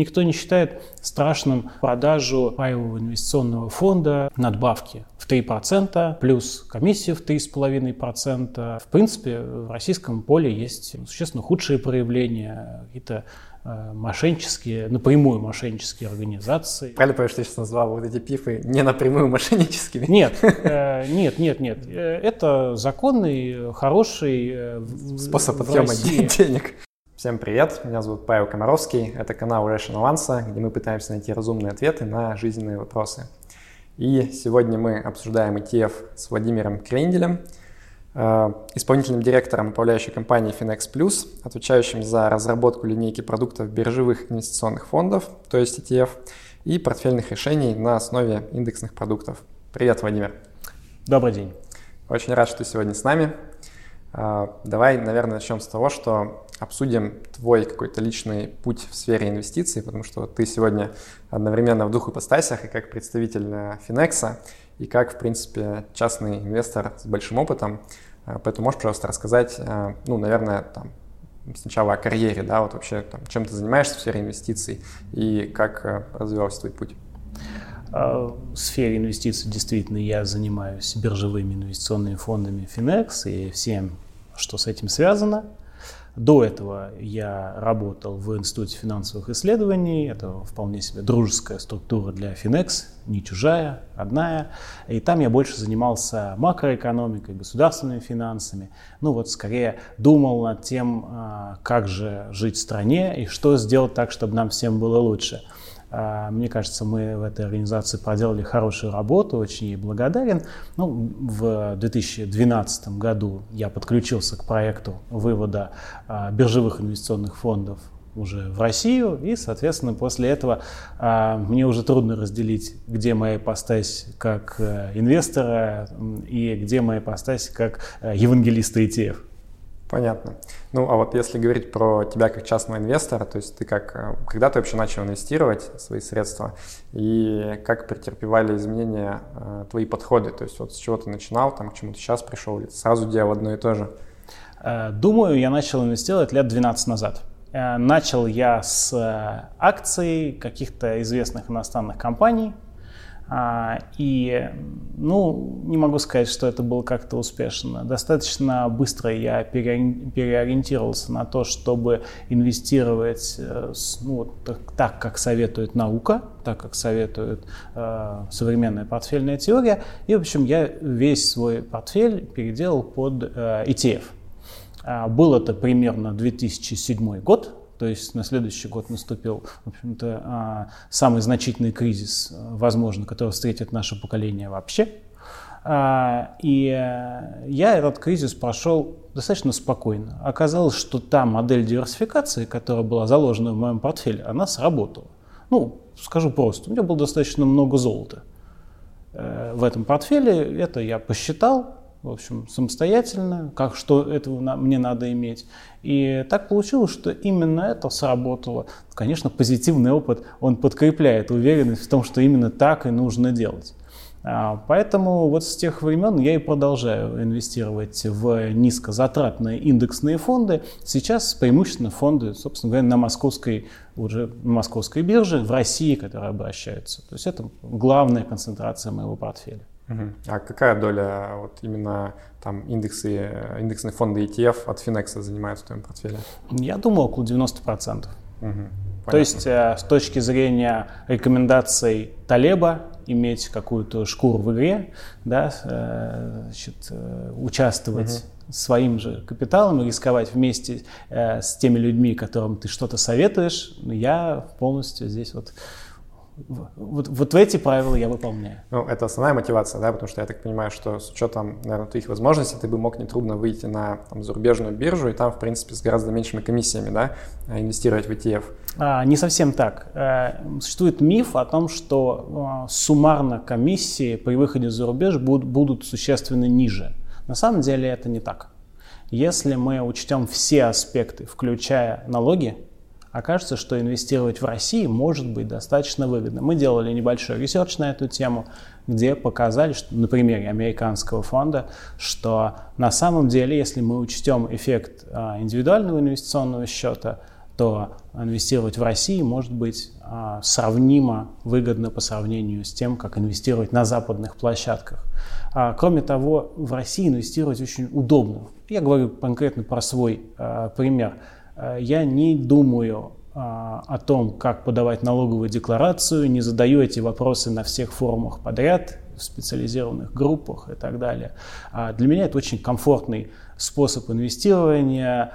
Никто не считает страшным продажу паевого инвестиционного фонда надбавки в 3% плюс комиссия в 3,5%. В принципе, в российском поле есть существенно худшие проявления, какие-то э, мошеннические, напрямую мошеннические организации. Правильно понимаешь, что ты сейчас назвал вот эти пифы не напрямую мошенническими? Нет, э, нет, нет, нет. Э, это законный, хороший способ отъема денег. Всем привет, меня зовут Павел Комаровский, это канал Rational Answer, где мы пытаемся найти разумные ответы на жизненные вопросы. И сегодня мы обсуждаем ETF с Владимиром Кренделем, э, исполнительным директором управляющей компании Finex Plus, отвечающим за разработку линейки продуктов биржевых инвестиционных фондов, то есть ETF, и портфельных решений на основе индексных продуктов. Привет, Владимир. Добрый день. Очень рад, что ты сегодня с нами. Э, давай, наверное, начнем с того, что обсудим твой какой-то личный путь в сфере инвестиций, потому что ты сегодня одновременно в двух ипостасях и как представитель Финекса, и как, в принципе, частный инвестор с большим опытом. А, поэтому можешь, пожалуйста, рассказать, а, ну, наверное, там, сначала о карьере, да, вот вообще, там, чем ты занимаешься в сфере инвестиций и как а, развивался твой путь? В сфере инвестиций действительно я занимаюсь биржевыми инвестиционными фондами Finex и всем, что с этим связано. До этого я работал в Институте финансовых исследований. Это вполне себе дружеская структура для Finex, не чужая, родная. И там я больше занимался макроэкономикой, государственными финансами. Ну вот скорее думал над тем, а, как же жить в стране и что сделать так, чтобы нам всем было лучше. А, мне кажется, мы в этой организации проделали хорошую работу, очень ей благодарен. Ну, в 2012 году я подключился к проекту вывода а, биржевых инвестиционных фондов уже в Россию, и, соответственно, после этого а, мне уже трудно разделить, где моя ипостась как э, инвестора и где моя ипостась как э, евангелиста ETF. Понятно. Ну, а вот если говорить про тебя как частного инвестора, то есть ты как, э, когда ты вообще начал инвестировать свои средства и как претерпевали изменения э, твои подходы, то есть вот с чего ты начинал, там, к чему ты сейчас пришел, или сразу делал одно и то же? Э, думаю, я начал инвестировать лет 12 назад. Э, начал я с акций каких-то известных иностранных компаний, и, ну, не могу сказать, что это было как-то успешно. Достаточно быстро я переориентировался на то, чтобы инвестировать э, ну, так, как советует наука, так, как советует э, современная портфельная теория. И, в общем, я весь свой портфель переделал под э, ETF. А, был это примерно 2007 год, то есть на следующий год наступил, в общем-то, а, самый значительный кризис, возможно, который встретит наше поколение вообще. А, и э, я этот кризис прошел достаточно спокойно. Оказалось, что та модель диверсификации, которая была заложена в моем портфеле, она сработала. Ну, скажу просто, у меня было достаточно много золота э, в этом портфеле. Это я посчитал, в общем, самостоятельно, как что этого на, мне надо иметь. И так получилось, что именно это сработало. Конечно, позитивный опыт, он подкрепляет уверенность в том, что именно так и нужно делать. А, поэтому вот с тех времен я и продолжаю инвестировать в низкозатратные индексные фонды. Сейчас преимущественно фонды, собственно говоря, на московской, уже на московской бирже, в России, которые обращаются. То есть это главная концентрация моего портфеля. А какая доля вот именно там индексы, индексные фонды ETF от Finex занимают в твоем портфеле? Я думаю, около 90%. Угу. То есть э, с точки зрения рекомендаций Талеба иметь какую-то шкуру в игре, да, э, значит, э, участвовать угу. своим же капиталом и рисковать вместе с теми людьми, которым ты что-то советуешь, я полностью здесь вот вот, вот эти правила я выполняю. Ну, это основная мотивация, да, потому что я так понимаю, что с учетом, наверное, твоих возможностей ты бы мог нетрудно выйти на там, зарубежную биржу и там, в принципе, с гораздо меньшими комиссиями, да, инвестировать в ETF. А, не совсем так. Э, существует миф о том, что э, суммарно комиссии при выходе за рубеж будут, будут существенно ниже. На самом деле это не так. Если мы учтем все аспекты, включая налоги, окажется, что инвестировать в России может быть достаточно выгодно. Мы делали небольшой research на эту тему, где показали, что на примере американского фонда, что на самом деле, если мы учтем эффект а, индивидуального инвестиционного счета, то инвестировать в России может быть а, сравнимо выгодно по сравнению с тем, как инвестировать на западных площадках. А, кроме того, в России инвестировать очень удобно. Я говорю конкретно про свой пример. Я не думаю о том, как подавать налоговую декларацию, не задаю эти вопросы на всех форумах подряд, в специализированных группах и так далее. Для меня это очень комфортный способ инвестирования,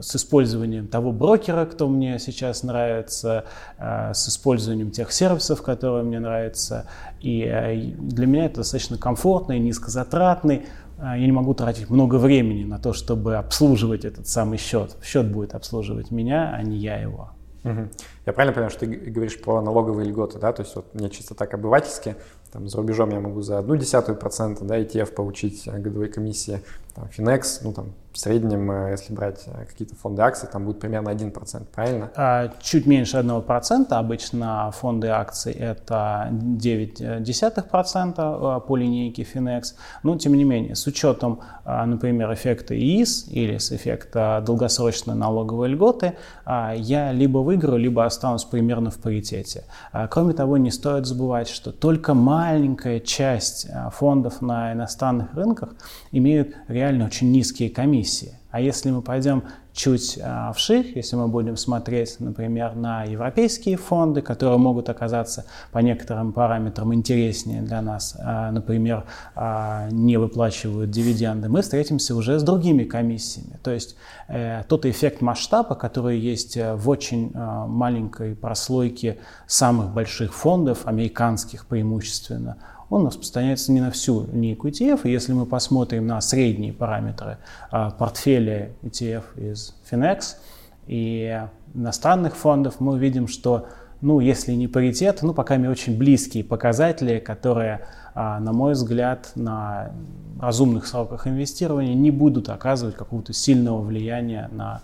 с использованием того брокера, кто мне сейчас нравится, э, с использованием тех сервисов, которые мне нравятся. И э, для меня это достаточно комфортный, низкозатратный. Э, я не могу тратить много времени на то, чтобы обслуживать этот самый счет. Счет будет обслуживать меня, а не я его. Угу. Я правильно понимаю, что ты говоришь про налоговые льготы, да? То есть вот мне чисто так обывательски, там, за рубежом я могу за одну десятую процента, да, ETF получить годовой комиссии, там, Finex, ну, там, в среднем, э, если брать э, какие-то фонды акций, там будет примерно 1%, правильно? А, чуть меньше 1%. Обычно фонды акций это 0,9% э, по линейке Finex. Но, тем не менее, с учетом, например, эффекта ИИС или с эффекта долгосрочной налоговой льготы, я либо выиграю, либо останусь примерно в паритете. Кроме того, не стоит забывать, что только маленькая часть фондов на иностранных рынках имеют реально очень низкие комиссии. А если мы пойдем чуть а, вширь, если мы будем смотреть, например, на европейские фонды, которые могут оказаться по некоторым параметрам интереснее для нас, а, например, а, не выплачивают дивиденды, мы встретимся уже с другими комиссиями. То есть э, тот эффект масштаба, который есть э, в очень э, маленькой прослойке самых больших фондов, американских преимущественно, он распространяется не на всю линейку ETF. Если мы посмотрим на средние параметры а, портфеля ETF из Finex и иностранных фондов, мы увидим, что, ну, если не паритет, ну, пока очень близкие показатели, которые, а, на мой взгляд, на разумных сроках инвестирования не будут оказывать какого-то сильного влияния на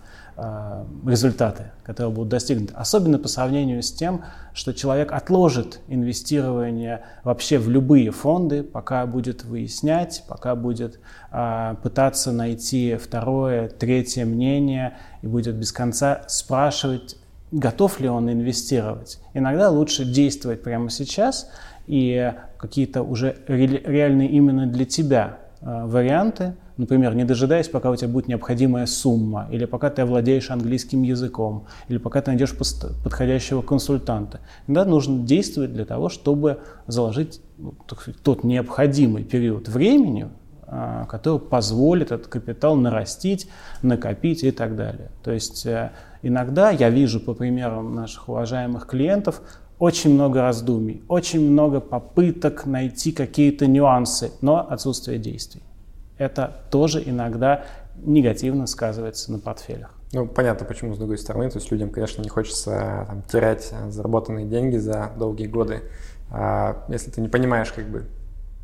результаты, которые будут достигнуты. Особенно по сравнению с тем, что человек отложит инвестирование вообще в любые фонды, пока будет выяснять, пока будет э, пытаться найти второе, третье мнение и будет без конца спрашивать, готов ли он инвестировать. Иногда лучше действовать прямо сейчас и какие-то уже реальные именно для тебя э, варианты – Например, не дожидаясь, пока у тебя будет необходимая сумма, или пока ты овладеешь английским языком, или пока ты найдешь подходящего консультанта. Иногда нужно действовать для того, чтобы заложить ну, тот необходимый период времени, а, который позволит этот капитал нарастить, накопить и так далее. То есть э, иногда я вижу по примерам наших уважаемых клиентов очень много раздумий, очень много попыток найти какие-то нюансы, но отсутствие действий это тоже иногда негативно сказывается на портфелях. Ну, понятно, почему с другой стороны. То есть людям, конечно, не хочется там, терять заработанные деньги за долгие годы. А если ты не понимаешь, как бы,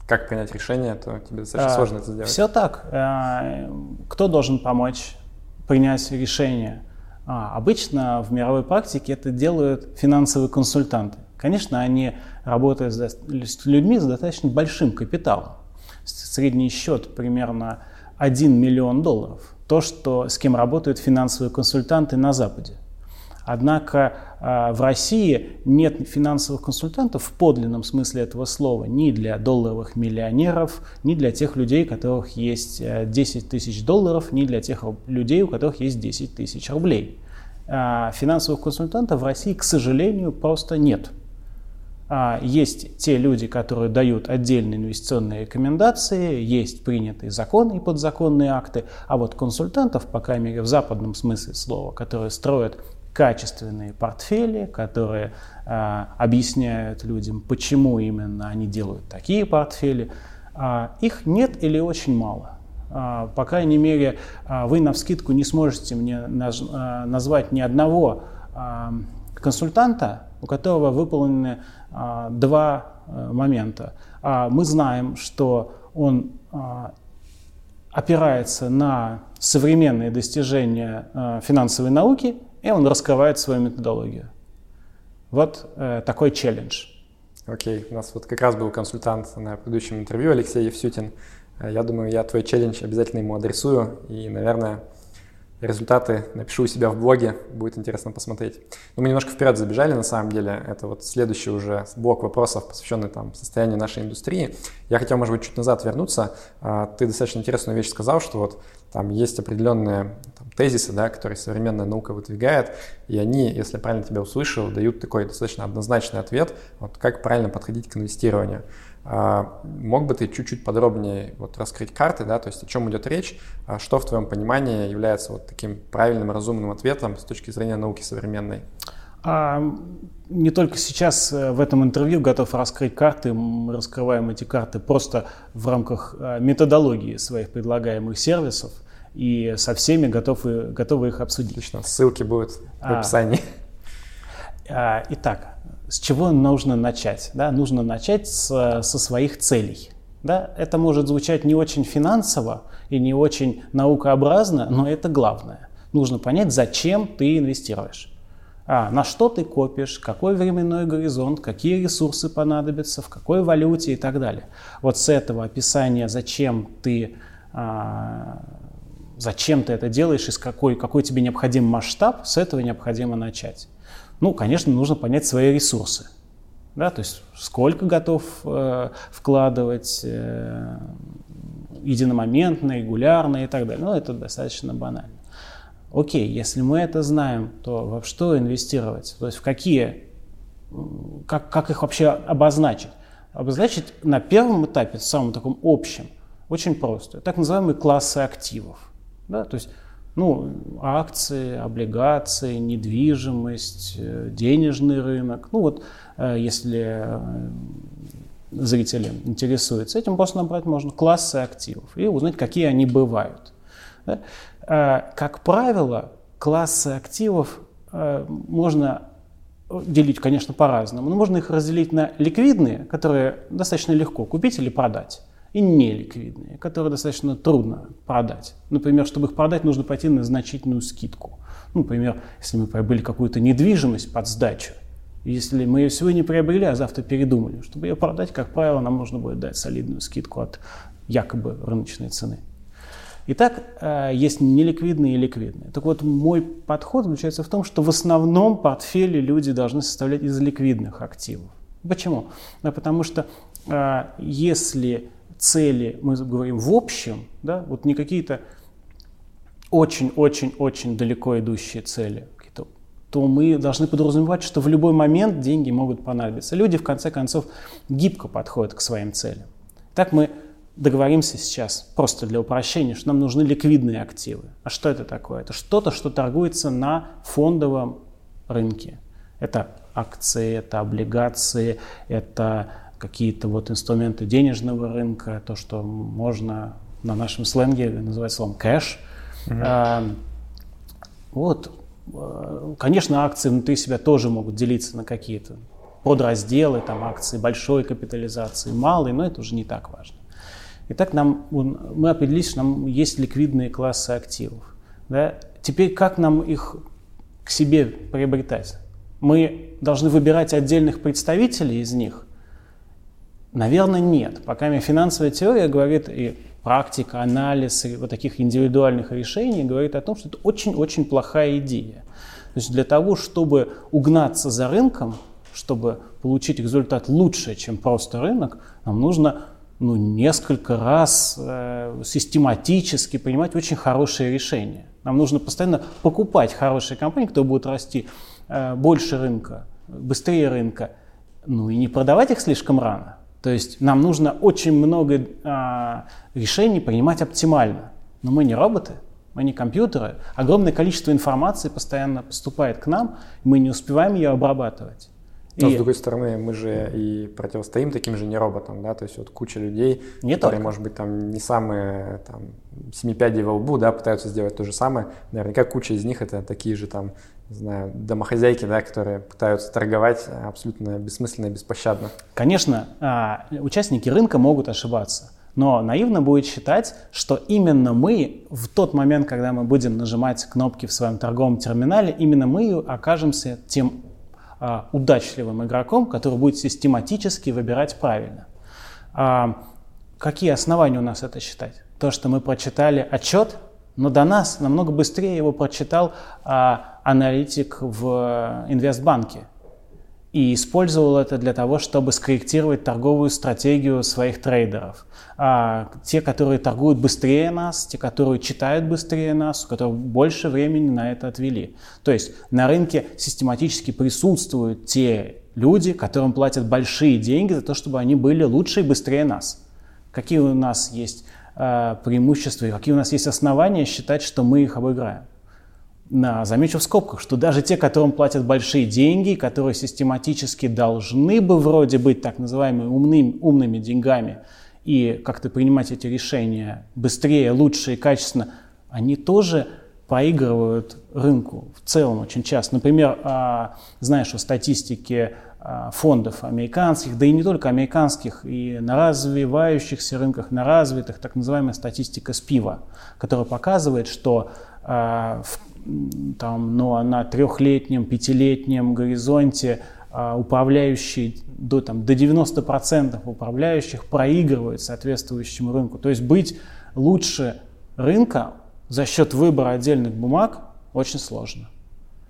как принять решение, то тебе достаточно а, сложно это сделать. Все так. А, кто должен помочь принять решение? А, обычно в мировой практике это делают финансовые консультанты. Конечно, они работают с людьми с достаточно большим капиталом средний счет примерно 1 миллион долларов. То, что, с кем работают финансовые консультанты на Западе. Однако а, в России нет финансовых консультантов в подлинном смысле этого слова ни для долларовых миллионеров, ни для тех людей, у которых есть 10 э, тысяч долларов, ни для тех людей, у которых есть 10 тысяч рублей. А, финансовых консультантов в России, к сожалению, просто нет. А, есть те люди, которые дают отдельные инвестиционные рекомендации, есть принятые законы и подзаконные акты, а вот консультантов, по крайней мере в западном смысле слова, которые строят качественные портфели, которые а, объясняют людям, почему именно они делают такие портфели, а, их нет или очень мало. А, по крайней мере, а, вы на вскидку не сможете мне наз, а, назвать ни одного а, консультанта, у которого выполнены два а, момента. А, мы знаем, что он а, опирается на современные достижения а, финансовой науки, и он раскрывает свою методологию. Вот э, такой челлендж. Окей, okay. у нас вот как раз был консультант на предыдущем интервью Алексей Евсютин. Э, я думаю, я твой челлендж обязательно ему адресую, и, наверное, результаты напишу у себя в блоге, будет интересно посмотреть. Но мы немножко вперед забежали на самом деле. Это вот следующий уже блок вопросов, посвященный там состоянию нашей индустрии. Я хотел, может быть, чуть назад вернуться. А, ты достаточно интересную вещь сказал, что вот там есть определенные там, тезисы, да, которые современная наука выдвигает, и они, если я правильно тебя услышал, дают такой достаточно однозначный ответ, вот как правильно подходить к инвестированию. А, мог бы ты чуть-чуть подробнее вот раскрыть карты, да, то есть о чем идет речь, а что в твоем понимании является вот таким правильным, разумным ответом с точки зрения науки современной? А, не только сейчас э, в этом интервью готов раскрыть карты, мы раскрываем эти карты просто в рамках э, методологии своих предлагаемых сервисов и со всеми готовы, готовы их обсудить. Отлично, ссылки будут в а. описании. А, итак, с чего нужно начать? Да? Нужно начать с, со своих целей. Да? Это может звучать не очень финансово и не очень наукообразно, но это главное. Нужно понять, зачем ты инвестируешь. А, на что ты копишь, какой временной горизонт, какие ресурсы понадобятся, в какой валюте и так далее. Вот с этого описания, зачем ты, а, зачем ты это делаешь и с какой, какой тебе необходим масштаб, с этого необходимо начать. Ну, конечно, нужно понять свои ресурсы. Да, то есть сколько готов э, вкладывать э, единомоментно, регулярно и так далее. Ну, это достаточно банально. Окей, если мы это знаем, то во что инвестировать? То есть в какие, как, как их вообще обозначить? Обозначить на первом этапе, самом таком общем, очень просто. Так называемые классы активов. Да? То есть ну, акции, облигации, недвижимость, э, денежный рынок. Ну вот, э, если э, зрители интересуются этим, просто набрать можно классы активов и узнать, какие они бывают. Как правило, классы активов можно делить, конечно, по-разному, но можно их разделить на ликвидные, которые достаточно легко купить или продать, и неликвидные, которые достаточно трудно продать. Например, чтобы их продать, нужно пойти на значительную скидку. Ну, например, если мы приобрели какую-то недвижимость под сдачу, если мы ее сегодня приобрели, а завтра передумали, чтобы ее продать, как правило, нам нужно будет дать солидную скидку от якобы рыночной цены. Итак, э, есть неликвидные и ликвидные. Так вот, мой подход заключается в том, что в основном портфели люди должны составлять из ликвидных активов. Почему? Ну, потому что э, если цели мы говорим в общем, да, вот не какие-то очень-очень-очень далеко идущие цели, то мы должны подразумевать, что в любой момент деньги могут понадобиться. Люди, в конце концов, гибко подходят к своим целям. Так мы договоримся сейчас, просто для упрощения, что нам нужны ликвидные активы. А что это такое? Это что-то, что торгуется на фондовом рынке. Это акции, это облигации, это какие-то вот инструменты денежного рынка, то, что можно на нашем сленге называть словом кэш. Угу. А, вот, э, конечно, акции внутри себя тоже могут делиться на какие-то подразделы, там акции большой капитализации, малой, но это уже не так важно. Итак, нам, мы определились, что нам есть ликвидные классы активов. Да? Теперь как нам их к себе приобретать? Мы должны выбирать отдельных представителей из них – Наверное, нет. Пока мне финансовая теория говорит, и практика, анализ и вот таких индивидуальных решений говорит о том, что это очень-очень плохая идея. То есть для того, чтобы угнаться за рынком, чтобы получить результат лучше, чем просто рынок, нам нужно ну, несколько раз э, систематически принимать очень хорошие решения. Нам нужно постоянно покупать хорошие компании, которые будут расти э, больше рынка, быстрее рынка, ну и не продавать их слишком рано. То есть нам нужно очень много а, решений принимать оптимально. Но мы не роботы, мы не компьютеры. Огромное количество информации постоянно поступает к нам, мы не успеваем ее обрабатывать. Но и... с другой стороны, мы же и противостоим таким же не роботам, да, то есть вот куча людей, не которые, только. может быть, там не самые там семипядей во лбу, да, пытаются сделать то же самое. Наверняка куча из них это такие же там не знаю, домохозяйки, да, которые пытаются торговать абсолютно бессмысленно и беспощадно. Конечно, а, участники рынка могут ошибаться. Но наивно будет считать, что именно мы в тот момент, когда мы будем нажимать кнопки в своем торговом терминале, именно мы окажемся тем а, удачливым игроком, который будет систематически выбирать правильно. А, какие основания у нас это считать? То, что мы прочитали отчет Но до нас намного быстрее его прочитал а, аналитик в инвестбанке и использовал это для того, чтобы скорректировать торговую стратегию своих трейдеров. А те, которые торгуют быстрее нас, те, которые читают быстрее нас, у которых больше времени на это отвели. То есть на рынке систематически присутствуют те люди, которым платят большие деньги за то, чтобы они были лучше и быстрее нас. Какие у нас есть э, преимущества и какие у нас есть основания считать, что мы их обыграем? На, замечу в скобках, что даже те, которым платят большие деньги, которые систематически должны бы вроде быть так называемыми умными, умными деньгами и как-то принимать эти решения быстрее, лучше и качественно, они тоже проигрывают рынку в целом очень часто. Например, а, знаешь, о статистике фондов американских, да и не только американских, и на развивающихся рынках, на развитых, так называемая статистика СПИВа, которая показывает, что а, в там, ну, на трехлетнем, пятилетнем горизонте а, управляющий до, там, до 90% управляющих проигрывают соответствующему рынку. То есть быть лучше рынка за счет выбора отдельных бумаг очень сложно.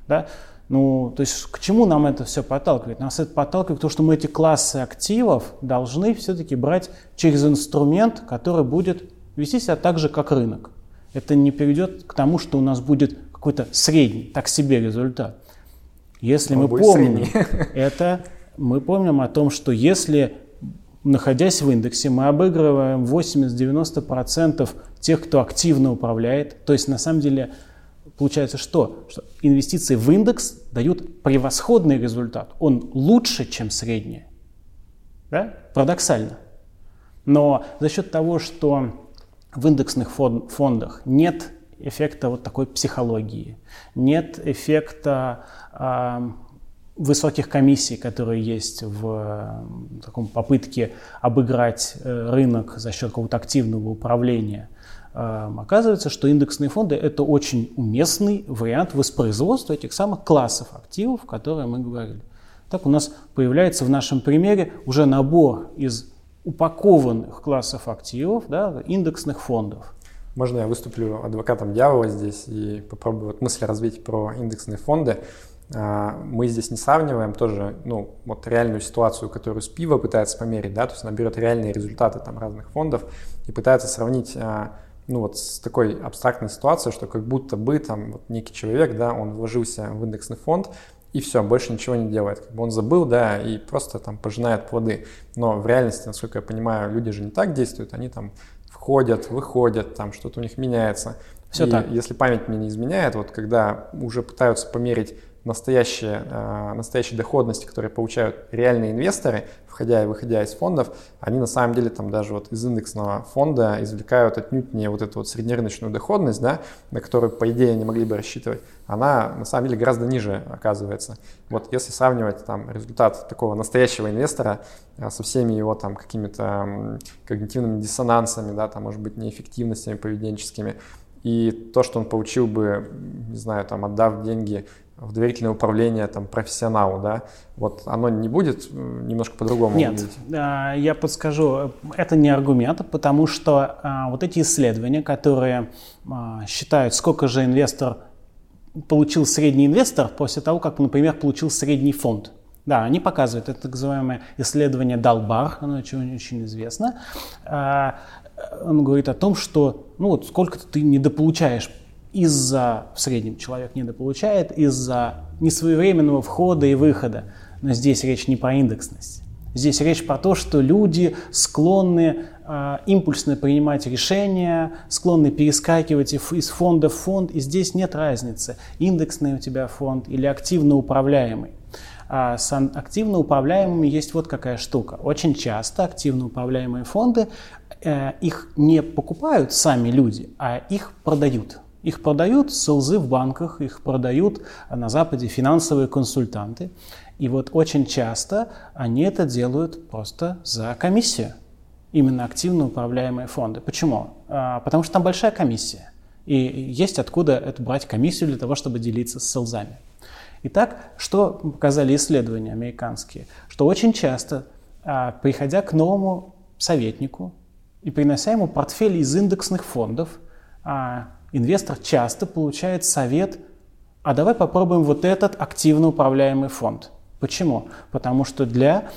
Да? Ну, то есть к чему нам это все подталкивает? Нас это подталкивает к тому, что мы эти классы активов должны все-таки брать через инструмент, который будет вести себя так же, как рынок. Это не приведет к тому, что у нас будет какой-то средний, так себе результат. Если мы помним это, мы помним о том, что если, находясь в индексе, мы обыгрываем 80-90% тех, кто активно управляет, то есть на самом деле получается что? Что инвестиции в индекс дают превосходный результат. Он лучше, чем средний. Да? Парадоксально. Но за счет того, что в индексных фондах нет эффекта вот такой психологии, нет эффекта э, высоких комиссий, которые есть в э, таком попытке обыграть э, рынок за счет какого-то активного управления. Э, оказывается, что индексные фонды – это очень уместный вариант воспроизводства этих самых классов активов, которые мы говорили. Так у нас появляется в нашем примере уже набор из упакованных классов активов, да, индексных фондов. Можно я выступлю адвокатом дьявола здесь и попробую вот мысли развить про индексные фонды. А, мы здесь не сравниваем тоже, ну, вот реальную ситуацию, которую Спива пытается померить, да, то есть она берет реальные результаты там разных фондов и пытается сравнить, а, ну, вот с такой абстрактной ситуацией, что как будто бы там вот некий человек, да, он вложился в индексный фонд, и все, больше ничего не делает. Как бы он забыл, да, и просто там пожинает плоды. Но в реальности, насколько я понимаю, люди же не так действуют, они там входят, выходят, там что-то у них меняется. Все и так. Если память мне не изменяет, вот когда уже пытаются померить настоящие, э, настоящие доходности, которые получают реальные инвесторы, входя и выходя из фондов, они на самом деле там даже вот из индексного фонда извлекают отнюдь не вот эту вот среднерыночную доходность, да, на которую, по идее, они могли бы рассчитывать, она на самом деле гораздо ниже оказывается. Вот если сравнивать там результат такого настоящего инвестора э, со всеми его там какими-то когнитивными диссонансами, да, там, может быть, неэффективностями поведенческими, и то, что он получил бы, не знаю, там, отдав деньги в доверительное управление там, профессионалу, да, вот оно не будет э, немножко по-другому Нет, выглядеть? я подскажу, это не аргумент, потому что вот эти исследования, которые считают, сколько же инвестор получил средний инвестор после того, как, например, получил средний фонд. Да, они показывают, это так называемое исследование Далбар, оно очень, очень известно. Он говорит о том, что ну вот сколько ты недополучаешь из-за, в среднем человек недополучает, из-за несвоевременного входа и выхода. Но здесь речь не про индексность. Здесь речь про то, что люди склонны э, импульсно принимать решения, склонны перескакивать из фонда в фонд, и здесь нет разницы, индексный у тебя фонд или активно управляемый. А с активно управляемыми есть вот какая штука. Очень часто активно управляемые фонды, э, их не покупают сами люди, а их продают. Их продают СЛЗы в банках, их продают на Западе финансовые консультанты. И вот очень часто они это делают просто за комиссию. Именно активно управляемые фонды. Почему? А, потому что там большая комиссия. И есть откуда это брать комиссию для того, чтобы делиться с СЛЗами. Итак, что показали исследования американские? Что очень часто, а, приходя к новому советнику и принося ему портфель из индексных фондов, а, инвестор часто получает совет, а давай попробуем вот этот активно управляемый фонд. Почему? Потому что для,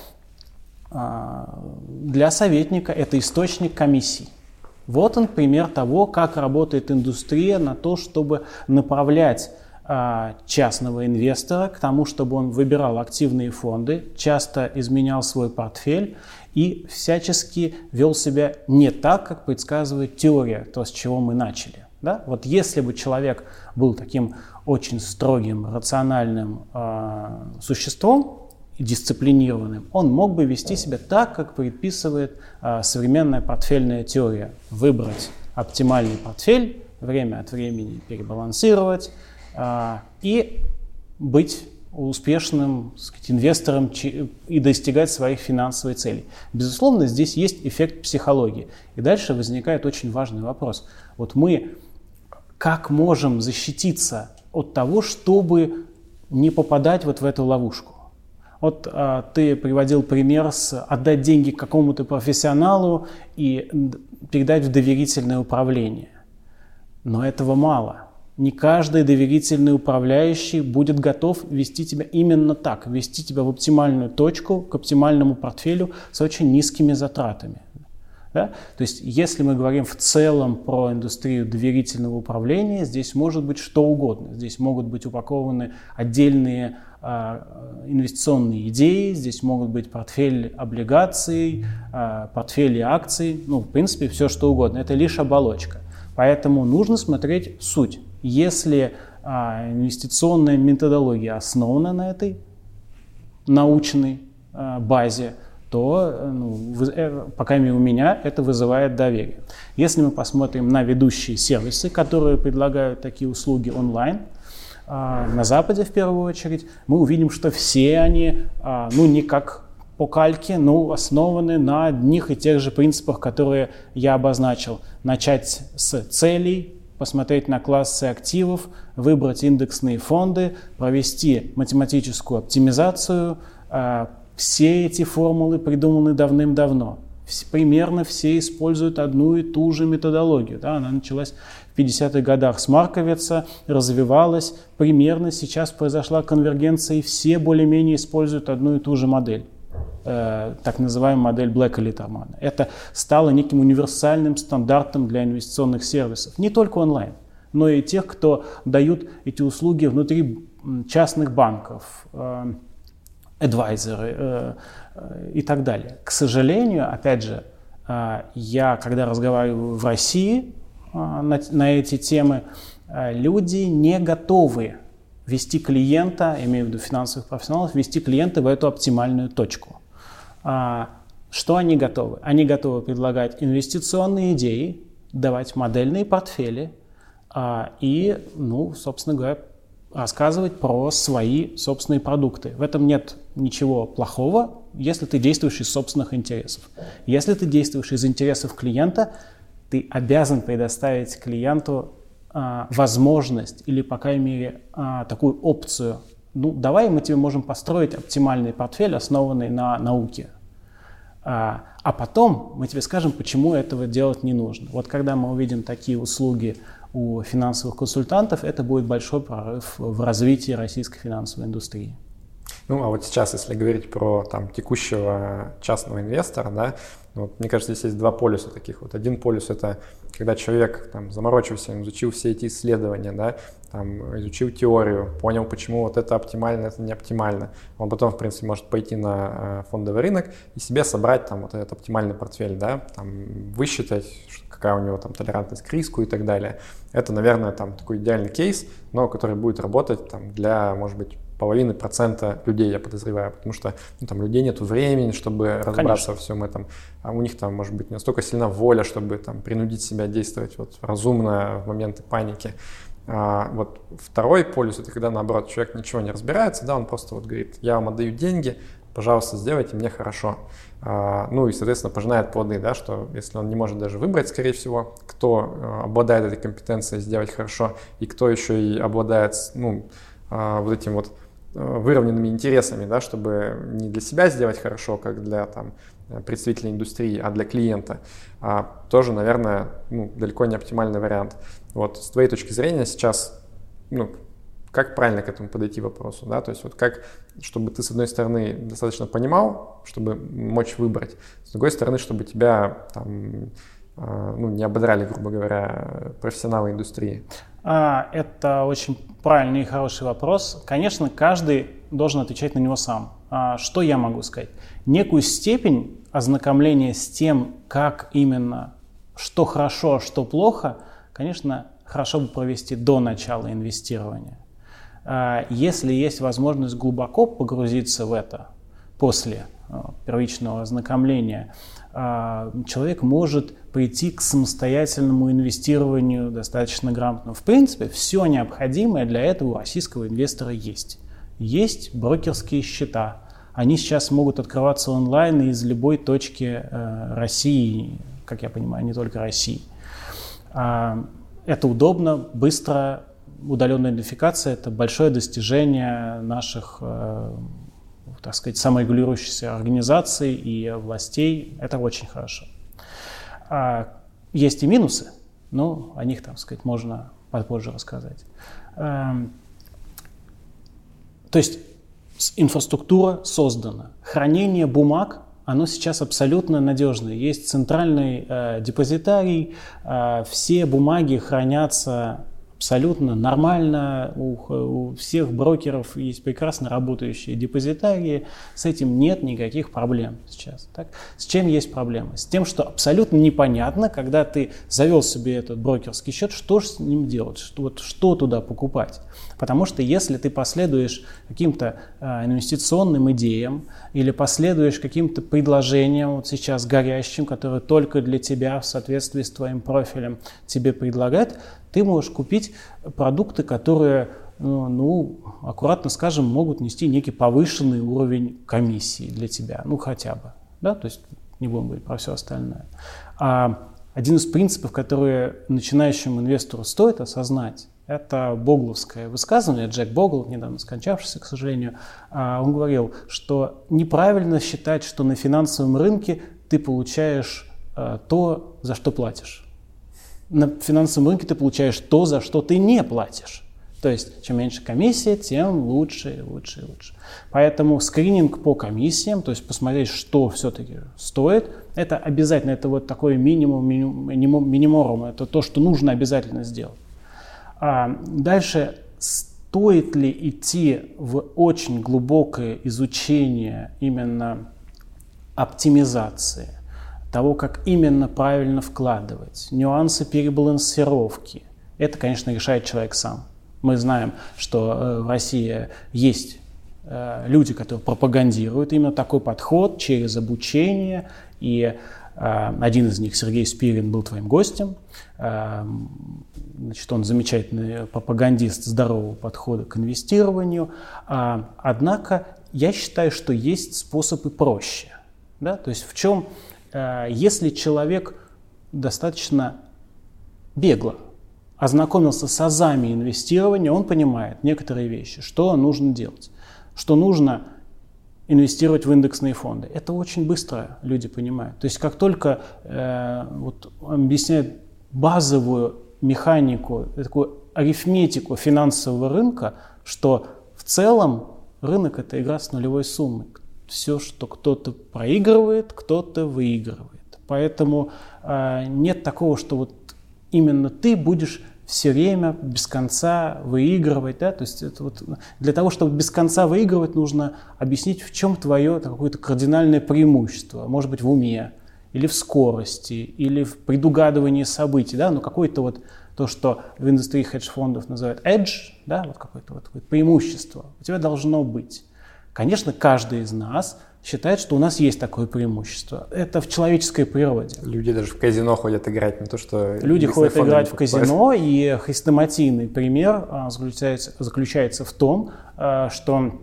а, для советника это источник комиссий. Вот он пример того, как работает индустрия на то, чтобы направлять а, частного инвестора к тому, чтобы он выбирал активные фонды, часто изменял свой портфель и всячески вел себя не так, как предсказывает теория, то, с чего мы начали. Да? Вот если бы человек был таким очень строгим, рациональным э, существом, дисциплинированным, он мог бы вести себя так, как предписывает э, современная портфельная теория. Выбрать оптимальный портфель, время от времени перебалансировать, а, и быть успешным сказать, инвестором и достигать своих финансовых целей. Безусловно, здесь есть эффект психологии. И дальше возникает очень важный вопрос. Вот мы как можем защититься от того, чтобы не попадать вот в эту ловушку? Вот а, ты приводил пример с отдать деньги какому-то профессионалу и передать в доверительное управление. Но этого мало не каждый доверительный управляющий будет готов вести тебя именно так, вести тебя в оптимальную точку, к оптимальному портфелю с очень низкими затратами. Да? То есть, если мы говорим в целом про индустрию доверительного управления, здесь может быть что угодно. Здесь могут быть упакованы отдельные а, инвестиционные идеи, здесь могут быть портфель облигаций, а, портфели акций, ну, в принципе, все что угодно. Это лишь оболочка. Поэтому нужно смотреть суть. Если а, инвестиционная методология основана на этой научной базе, то, ну, э, по крайней мере, у меня это вызывает доверие. Если мы посмотрим на ведущие сервисы, которые предлагают такие услуги онлайн, а, на Западе в первую очередь, мы увидим, что все они, а, ну, не как по кальке, но основаны на одних и тех же принципах, которые я обозначил. Начать с целей, посмотреть на классы активов, выбрать индексные фонды, провести математическую оптимизацию. Все эти формулы придуманы давным-давно. Примерно все используют одну и ту же методологию. Да, она началась в 50-х годах с Марковица, развивалась. Примерно сейчас произошла конвергенция, и все более-менее используют одну и ту же модель. Э, так называемая модель Блэка Литтермана. Это стало неким универсальным стандартом для инвестиционных сервисов, не только онлайн, но и тех, кто дают эти услуги внутри частных банков, э, адвайзеры э, и так далее. К сожалению, опять же, я, когда разговариваю в России на, на эти темы, люди не готовы вести клиента, имею в виду финансовых профессионалов, вести клиента в эту оптимальную точку. А, что они готовы? Они готовы предлагать инвестиционные идеи, давать модельные портфели а, и, ну, собственно говоря, рассказывать про свои собственные продукты. В этом нет ничего плохого, если ты действуешь из собственных интересов. Если ты действуешь из интересов клиента, ты обязан предоставить клиенту а, возможность или, по крайней мере, а, такую опцию. Ну, давай мы тебе можем построить оптимальный портфель, основанный на науке. А, а потом мы тебе скажем, почему этого делать не нужно. Вот когда мы увидим такие услуги у финансовых консультантов, это будет большой прорыв в развитии российской финансовой индустрии. Ну, а вот сейчас, если говорить про там, текущего частного инвестора, да, ну, вот, мне кажется, здесь есть два полюса таких. Вот один полюс — это когда человек там, заморочился, изучил все эти исследования, да, там, изучил теорию, понял, почему вот это оптимально, это не оптимально. Он потом, в принципе, может пойти на э, фондовый рынок и себе собрать там вот этот оптимальный портфель, да, там, высчитать, какая у него там толерантность к риску и так далее. Это, наверное, там такой идеальный кейс, но который будет работать там для, может быть, половины процента людей, я подозреваю, потому что ну, там людей нет времени, чтобы разобраться Конечно. во всем этом. А у них там, может быть, не настолько сильна воля, чтобы там принудить себя действовать вот разумно в моменты паники. А, вот второй полюс, это когда, наоборот, человек ничего не разбирается, да, он просто вот говорит, я вам отдаю деньги, пожалуйста, сделайте мне хорошо. А, ну и, соответственно, пожинает плоды, да, что если он не может даже выбрать, скорее всего, кто а, обладает этой компетенцией сделать хорошо, и кто еще и обладает, ну, а, вот этим вот выровненными интересами, да, чтобы не для себя сделать хорошо, как для там, представителей индустрии, а для клиента, а тоже, наверное, ну, далеко не оптимальный вариант. Вот с твоей точки зрения сейчас, ну, как правильно к этому подойти вопросу, да, то есть вот как, чтобы ты с одной стороны достаточно понимал, чтобы мочь выбрать, с другой стороны, чтобы тебя там а, ну, не ободрали, грубо говоря, профессионалы индустрии? А, это очень правильный и хороший вопрос. Конечно, каждый должен отвечать на него сам. А, что я могу сказать? Некую степень ознакомления с тем, как именно, что хорошо, что плохо, конечно, хорошо бы провести до начала инвестирования. А, если есть возможность глубоко погрузиться в это после а, первичного ознакомления, а, человек может прийти к самостоятельному инвестированию достаточно грамотно. В принципе, все необходимое для этого у российского инвестора есть. Есть брокерские счета. Они сейчас могут открываться онлайн из любой точки России, как я понимаю, не только России. Это удобно, быстро, удаленная идентификация – это большое достижение наших, э, так сказать, саморегулирующихся организаций и властей. Это очень хорошо. А есть и минусы, но о них, так сказать, можно попозже рассказать. Эм, то есть инфраструктура создана. Хранение бумаг оно сейчас абсолютно надежное. Есть центральный э, депозитарий, э, все бумаги хранятся абсолютно нормально. У, у всех брокеров есть прекрасно работающие депозитарии. С этим нет никаких проблем сейчас. Так? С чем есть проблемы? С тем, что абсолютно непонятно, когда ты завел себе этот брокерский счет, что же с ним делать, что, вот, что туда покупать. Потому что если ты последуешь каким-то э, инвестиционным идеям или последуешь каким-то предложениям, вот сейчас горящим, которые только для тебя в соответствии с твоим профилем тебе предлагают, ты можешь купить продукты, которые, ну, ну, аккуратно скажем, могут нести некий повышенный уровень комиссии для тебя, ну хотя бы, да, то есть не будем говорить про все остальное. А один из принципов, которые начинающему инвестору стоит осознать, это богловское высказывание, Джек Богл, недавно скончавшийся, к сожалению, а, он говорил, что неправильно считать, что на финансовом рынке ты получаешь а, то, за что платишь на финансовом рынке ты получаешь то, за что ты не платишь. То есть, чем меньше комиссия, тем лучше, лучше, лучше. Поэтому скрининг по комиссиям, то есть посмотреть, что все-таки стоит, это обязательно, это вот такой минимум, минимум, минимум, это то, что нужно обязательно сделать. А дальше, стоит ли идти в очень глубокое изучение именно оптимизации – того, как именно правильно вкладывать, нюансы перебалансировки. Это, конечно, решает человек сам. Мы знаем, что э, в России есть э, люди, которые пропагандируют именно такой подход через обучение. И э, один из них, Сергей Спирин, был твоим гостем. Значит, он замечательный пропагандист здорового подхода к инвестированию. А, однако я считаю, что есть способы проще. Да? То есть в чем если человек достаточно бегло ознакомился с азами инвестирования, он понимает некоторые вещи, что нужно делать, что нужно инвестировать в индексные фонды. Это очень быстро люди понимают. То есть как только э, вот, объясняют базовую механику, такую арифметику финансового рынка, что в целом рынок это игра с нулевой суммой все, что кто-то проигрывает, кто-то выигрывает. Поэтому э, нет такого, что вот именно ты будешь все время без конца выигрывать, да, то есть это вот для того, чтобы без конца выигрывать, нужно объяснить, в чем твое какое-то кардинальное преимущество, может быть в уме или в скорости, или в предугадывании событий, да, но какое-то вот то, что в индустрии хедж-фондов называют edge, да, вот какое-то вот преимущество у тебя должно быть. Конечно, каждый из нас считает, что у нас есть такое преимущество. Это в человеческой природе. Люди даже в казино ходят играть, не то что... Люди ходят играть в казино, и хрестоматийный пример а, заключается, заключается в том, а, что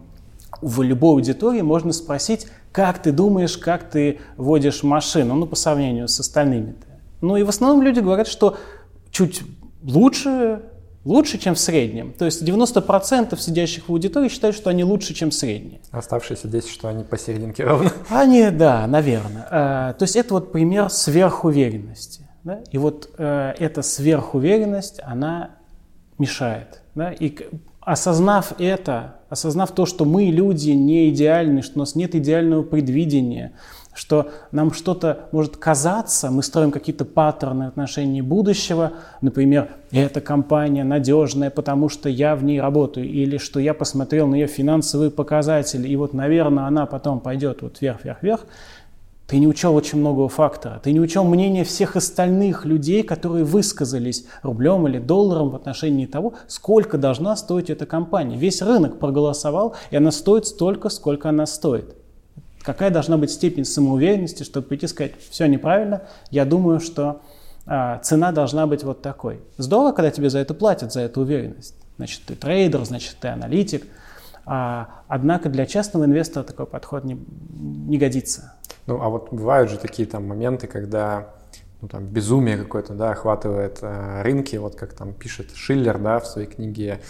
в любой аудитории можно спросить, как ты думаешь, как ты водишь машину, ну, по сравнению с остальными. -то. Ну, и в основном люди говорят, что чуть лучше, лучше, чем в среднем. То есть 90% сидящих в аудитории считают, что они лучше, чем средние. Оставшиеся 10, что они посерединке ровно. Они, да, наверное. Э, то есть это вот пример сверхуверенности. Да? И вот э, эта сверхуверенность, она мешает. Да? И осознав это, осознав то, что мы люди не идеальны, что у нас нет идеального предвидения, что нам что-то может казаться, мы строим какие-то паттерны в отношении будущего, например, эта компания надежная, потому что я в ней работаю, или что я посмотрел на ее финансовые показатели, и вот, наверное, она потом пойдет вот вверх, вверх, вверх. Ты не учел очень многого фактора. Ты не учел мнение всех остальных людей, которые высказались рублем или долларом в отношении того, сколько должна стоить эта компания. Весь рынок проголосовал, и она стоит столько, сколько она стоит. Какая должна быть степень самоуверенности, чтобы прийти и сказать, все неправильно, я думаю, что а, цена должна быть вот такой. Здорово, когда тебе за это платят, за эту уверенность. Значит, ты трейдер, значит, ты аналитик. А, однако для частного инвестора такой подход не, не годится. Ну, а вот бывают же такие там моменты, когда ну, там, безумие какое-то, да, охватывает э, рынки, вот как там пишет Шиллер, да, в своей книге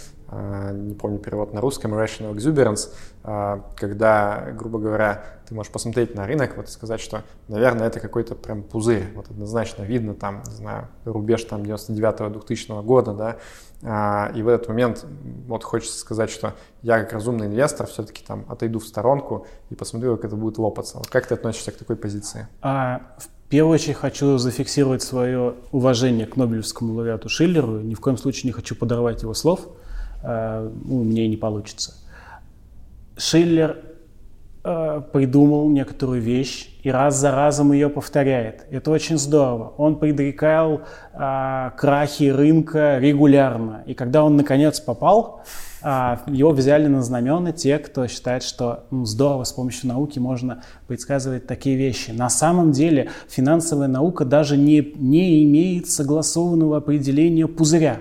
не помню перевод на русском, Rational Exuberance, а, когда, грубо говоря, ты можешь посмотреть на рынок вот и сказать, что, наверное, это какой-то прям пузырь, вот однозначно видно там, не знаю, рубеж там 99-2000 года, да, а, и в этот момент вот хочется сказать, что я как разумный инвестор все-таки там отойду в сторонку и посмотрю, как это будет лопаться. Вот как ты относишься к такой позиции? А, в первую очередь хочу зафиксировать свое уважение к Нобелевскому лауреату Шиллеру. Ни в коем случае не хочу подорвать его слов – у меня не получится. Шиллер э, придумал некоторую вещь и раз за разом ее повторяет. Это очень здорово. Он предрекал э, крахи рынка регулярно. И когда он наконец попал, э, его взяли на знамена те, кто считает, что ну, здорово, с помощью науки можно предсказывать такие вещи. На самом деле финансовая наука даже не, не имеет согласованного определения пузыря.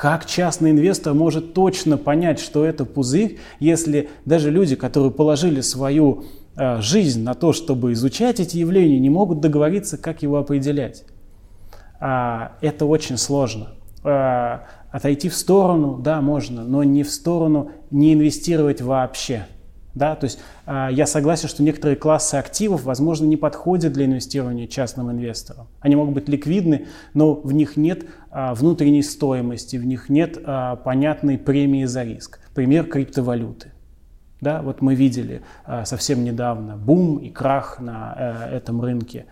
Как частный инвестор может точно понять, что это пузырь, если даже люди, которые положили свою э, жизнь на то, чтобы изучать эти явления, не могут договориться, как его определять? А, это очень сложно. А, отойти в сторону, да, можно, но не в сторону не инвестировать вообще. Да? То есть э, я согласен, что некоторые классы активов, возможно, не подходят для инвестирования частным инвесторам. Они могут быть ликвидны, но в них нет э, внутренней стоимости, в них нет э, понятной премии за риск. Пример криптовалюты. Да, вот мы видели э, совсем недавно бум и крах на э, этом рынке.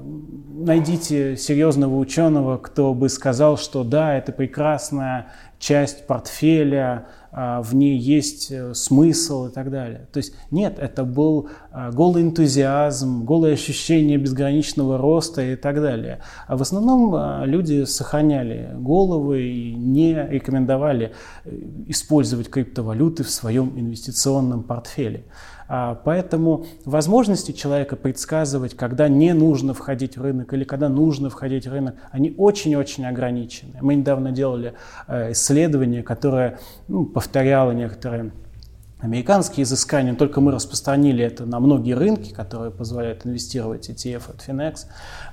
Найдите серьезного ученого, кто бы сказал, что да, это прекрасная часть портфеля, а, в ней есть э, смысл и так далее. То есть нет, это был а, голый энтузиазм, голое ощущение безграничного роста и так далее. А в основном а, люди сохраняли головы и не рекомендовали э, использовать криптовалюты в своем инвестиционном портфеле. А, поэтому возможности человека предсказывать, когда не нужно входить в рынок или когда нужно входить в рынок, они очень-очень ограничены. Мы недавно делали э, исследование, которое ну, повторяло некоторые американские изыскания, только мы распространили это на многие рынки, которые позволяют инвестировать ETF от Finex,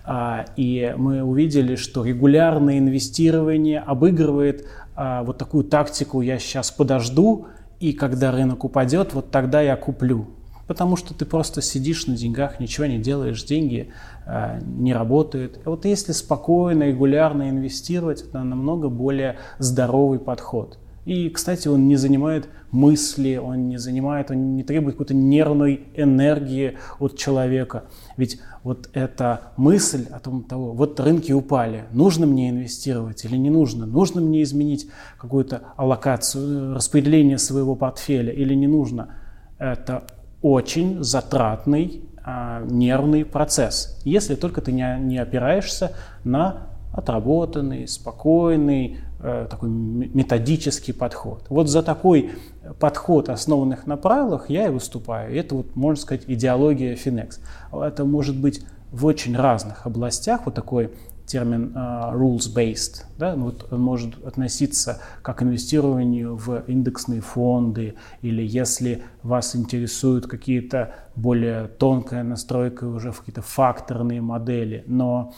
а, и мы увидели, что регулярное инвестирование обыгрывает а, вот такую тактику «я сейчас подожду», и когда рынок упадет, вот тогда я куплю. Потому что ты просто сидишь на деньгах, ничего не делаешь, деньги э, не работают. И вот если спокойно, регулярно инвестировать, это намного более здоровый подход. И, кстати, он не занимает мысли, он не занимает, он не требует какой-то нервной энергии от человека. Ведь вот эта мысль о том, того, вот рынки упали, нужно мне инвестировать или не нужно, нужно мне изменить какую-то аллокацию, распределение своего портфеля или не нужно, это очень затратный а, нервный процесс, если только ты не, не опираешься на отработанный, спокойный, э, такой методический подход. Вот за такой подход, основанных на правилах, я и выступаю. Это, вот, можно сказать, идеология Finex. Это может быть в очень разных областях, вот такой термин uh, rules-based, да, вот он может относиться как к инвестированию в индексные фонды, или если вас интересуют какие-то более тонкая настройка уже в какие-то факторные модели, но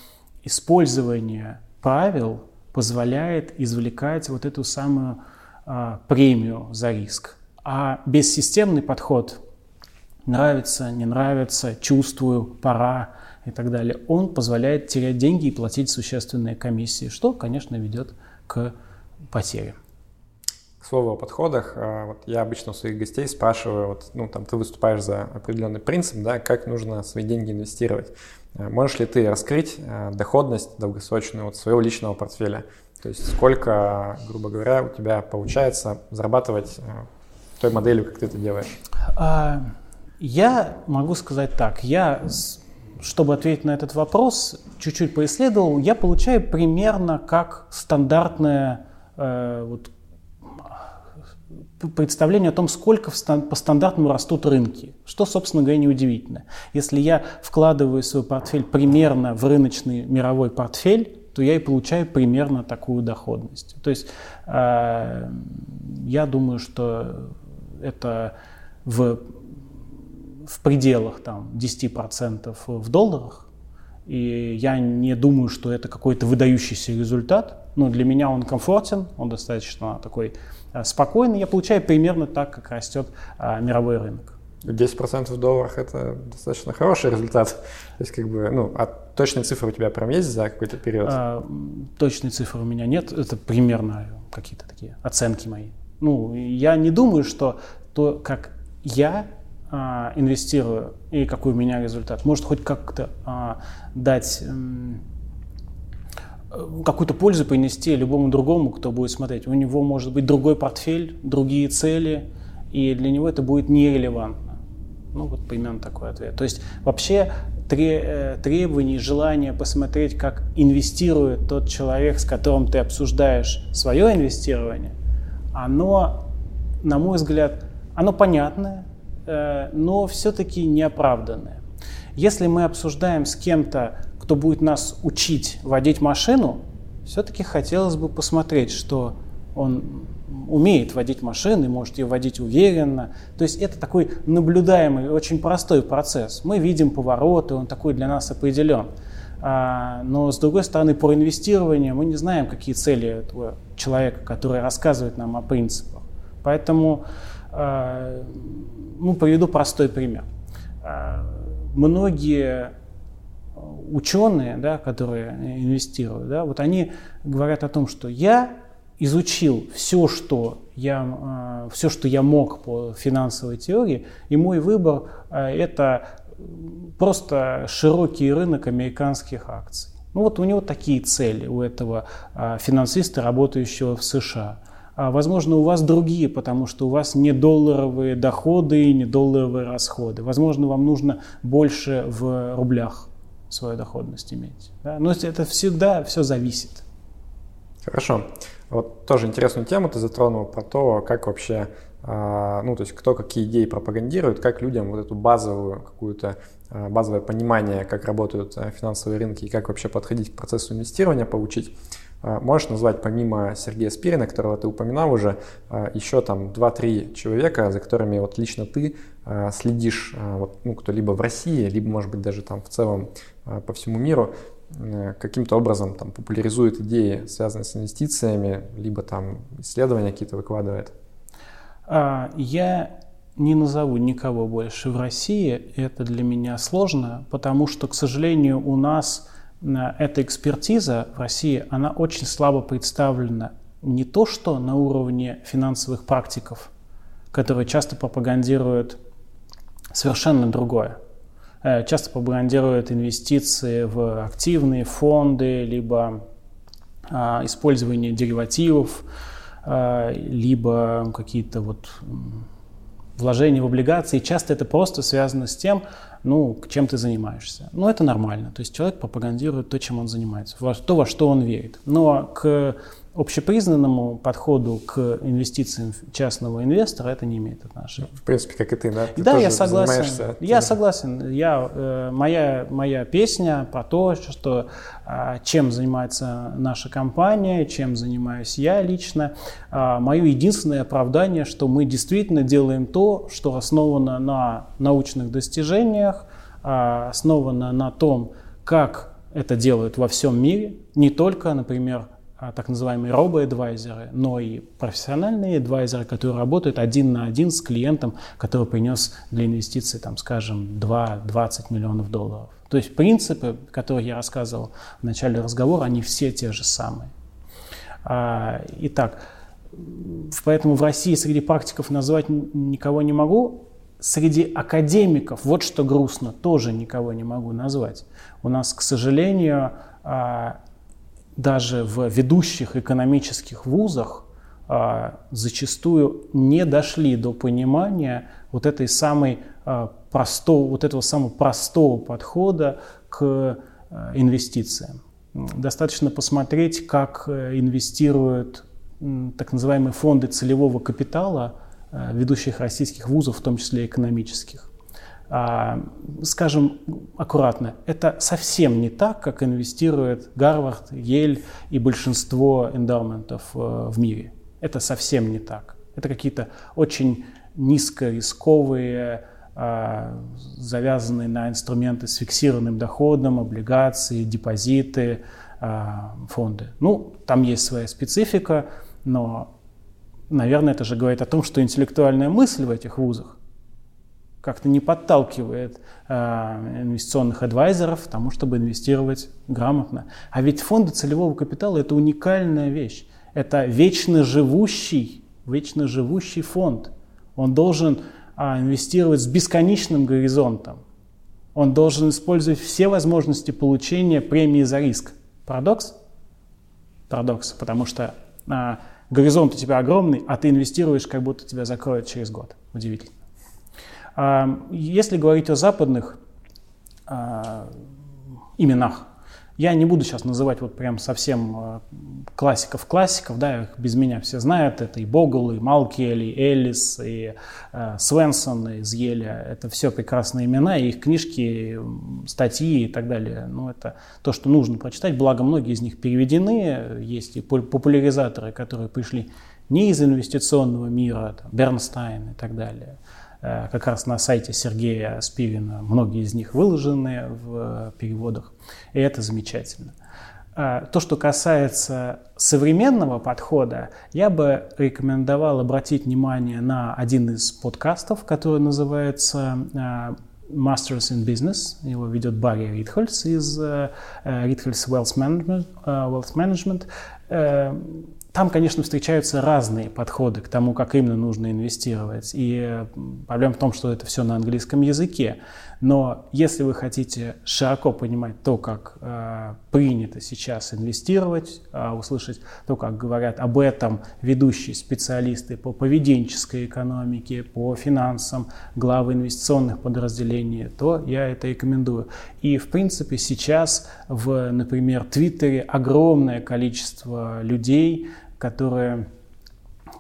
использование правил позволяет извлекать вот эту самую а, премию за риск. А бессистемный подход нравится, не нравится, чувствую, пора и так далее, он позволяет терять деньги и платить существенные комиссии, что, конечно, ведет к потерям. К слову о подходах, а, вот я обычно у своих гостей спрашиваю, вот, ну, там, ты выступаешь за определенный принцип, да, как нужно свои деньги инвестировать. А, можешь ли ты раскрыть а, доходность долгосрочную вот своего личного портфеля? То есть сколько, грубо говоря, у тебя получается зарабатывать той моделью, как ты это делаешь? Я могу сказать так. Я, чтобы ответить на этот вопрос, чуть-чуть поисследовал. Я получаю примерно как стандартное э, вот, представление о том, сколько по стандартному растут рынки, что, собственно говоря, неудивительно. Если я вкладываю свой портфель примерно в рыночный мировой портфель, то я и получаю примерно такую доходность. То есть э, я думаю, что это в, в пределах там, 10% в долларах, и я не думаю, что это какой-то выдающийся результат, но для меня он комфортен, он достаточно такой спокойно, я получаю примерно так, как растет а, мировой рынок. 10% в долларах – это достаточно хороший результат. То есть, как бы, ну, а точные цифры у тебя прям есть за какой-то период? А, точные цифры у меня нет, это примерно какие-то такие оценки мои. Ну, я не думаю, что то, как я а, инвестирую и какой у меня результат, может хоть как-то а, дать какую-то пользу принести любому другому, кто будет смотреть. У него может быть другой портфель, другие цели, и для него это будет нерелевантно. Ну вот примерно такой ответ. То есть вообще э, требование, желание посмотреть, как инвестирует тот человек, с которым ты обсуждаешь свое инвестирование, оно, на мой взгляд, оно понятное, э, но все-таки неоправданное. Если мы обсуждаем с кем-то кто будет нас учить водить машину, все-таки хотелось бы посмотреть, что он умеет водить машины, может ее водить уверенно. То есть это такой наблюдаемый, очень простой процесс. Мы видим повороты, он такой для нас определен. А, но с другой стороны, по инвестированию мы не знаем, какие цели этого человека, который рассказывает нам о принципах. Поэтому а, ну, приведу простой пример. А, многие ученые, да, которые инвестируют, да, вот они говорят о том, что я изучил все, что я, а, все, что я мог по финансовой теории, и мой выбор а, это просто широкий рынок американских акций. Ну вот у него такие цели, у этого а, финансиста, работающего в США. А возможно, у вас другие, потому что у вас не долларовые доходы, не долларовые расходы. Возможно, вам нужно больше в рублях свою доходность иметь. Да? Но это всегда все зависит. Хорошо. Вот тоже интересную тему ты затронул про то, как вообще, а, ну, то есть кто какие идеи пропагандирует, как людям вот эту базовую какую-то а, базовое понимание, как работают а, финансовые рынки и как вообще подходить к процессу инвестирования получить. Можешь назвать помимо Сергея Спирина, которого ты упоминал уже, еще там 2-3 человека, за которыми вот лично ты следишь, вот, ну, кто либо в России, либо, может быть, даже там в целом по всему миру, э, каким-то образом там популяризует идеи, связанные с инвестициями, либо там исследования какие-то выкладывает? Я не назову никого больше в России. Это для меня сложно, потому что, к сожалению, у нас эта экспертиза в России, она очень слабо представлена не то что на уровне финансовых практиков, которые часто пропагандируют совершенно другое. Э, часто пропагандируют инвестиции в активные фонды, либо а, использование деривативов, а, либо какие-то вот вложения в облигации. Часто это просто связано с тем, ну, чем ты занимаешься. Ну, это нормально. То есть человек пропагандирует то, чем он занимается, то, во что он верит. Но к общепризнанному подходу к инвестициям частного инвестора это не имеет отношения. В принципе, как и ты, да? Ты да, я согласен. Я согласен. Я, э, моя, моя песня про то, что э, чем занимается наша компания, чем занимаюсь я лично. Э, мое единственное оправдание, что мы действительно делаем то, что основано на научных достижениях, э, основано на том, как это делают во всем мире, не только, например, а, так называемые робо-эдвайзеры, но и профессиональные эдвайзеры, которые работают один на один с клиентом, который принес для инвестиций, там, скажем, 2-20 миллионов долларов. То есть принципы, которые я рассказывал в начале разговора, они все те же самые. А, итак, поэтому в России среди практиков назвать никого не могу. Среди академиков, вот что грустно, тоже никого не могу назвать. У нас, к сожалению, а, даже в ведущих экономических вузах а, зачастую не дошли до понимания вот этой самой а, простого, вот этого самого простого подхода к а, инвестициям. Достаточно посмотреть, как э, инвестируют так называемые фонды целевого капитала ведущих российских вузов, в том числе экономических. А, скажем аккуратно, это совсем не так, как инвестирует Гарвард, Ель и большинство эндаументов э, в мире. Это совсем не так. Это какие-то очень низкорисковые, а, завязанные на инструменты с фиксированным доходом, облигации, депозиты, а, фонды. Ну, там есть своя специфика, но, наверное, это же говорит о том, что интеллектуальная мысль в этих вузах как-то не подталкивает э, инвестиционных адвайзеров тому, чтобы инвестировать грамотно. А ведь фонды целевого капитала – это уникальная вещь. Это вечно живущий, вечно живущий фонд. Он должен а, инвестировать с бесконечным горизонтом. Он должен использовать все возможности получения премии за риск. Парадокс? Парадокс, потому что а, горизонт у тебя огромный, а ты инвестируешь, как будто тебя закроют через год. Удивительно. Если говорить о западных а, именах, я не буду сейчас называть вот прям совсем а, классиков-классиков, да, их без меня все знают, это и Богл, и Малкель, и Эллис, и э, Свенсон из Еля, это все прекрасные имена, и их книжки, статьи и так далее, ну это то, что нужно прочитать, благо многие из них переведены, есть и популяризаторы, которые пришли не из инвестиционного мира, там, Бернстайн и так далее, как раз на сайте Сергея Спивина многие из них выложены в переводах, и это замечательно. Э, то, что касается современного подхода, я бы рекомендовал обратить внимание на один из подкастов, который называется э, Masters in Business. Его ведет Барри Ритхольц из Ритхольц Wealth Management. Wealth Management. Там, конечно, встречаются разные подходы к тому, как именно нужно инвестировать. И проблема в том, что это все на английском языке. Но если вы хотите широко понимать то, как э, принято сейчас инвестировать, э, услышать то, как говорят об этом ведущие специалисты по поведенческой экономике, по финансам, главы инвестиционных подразделений, то я это рекомендую. И, в принципе, сейчас в, например, Твиттере огромное количество людей, которые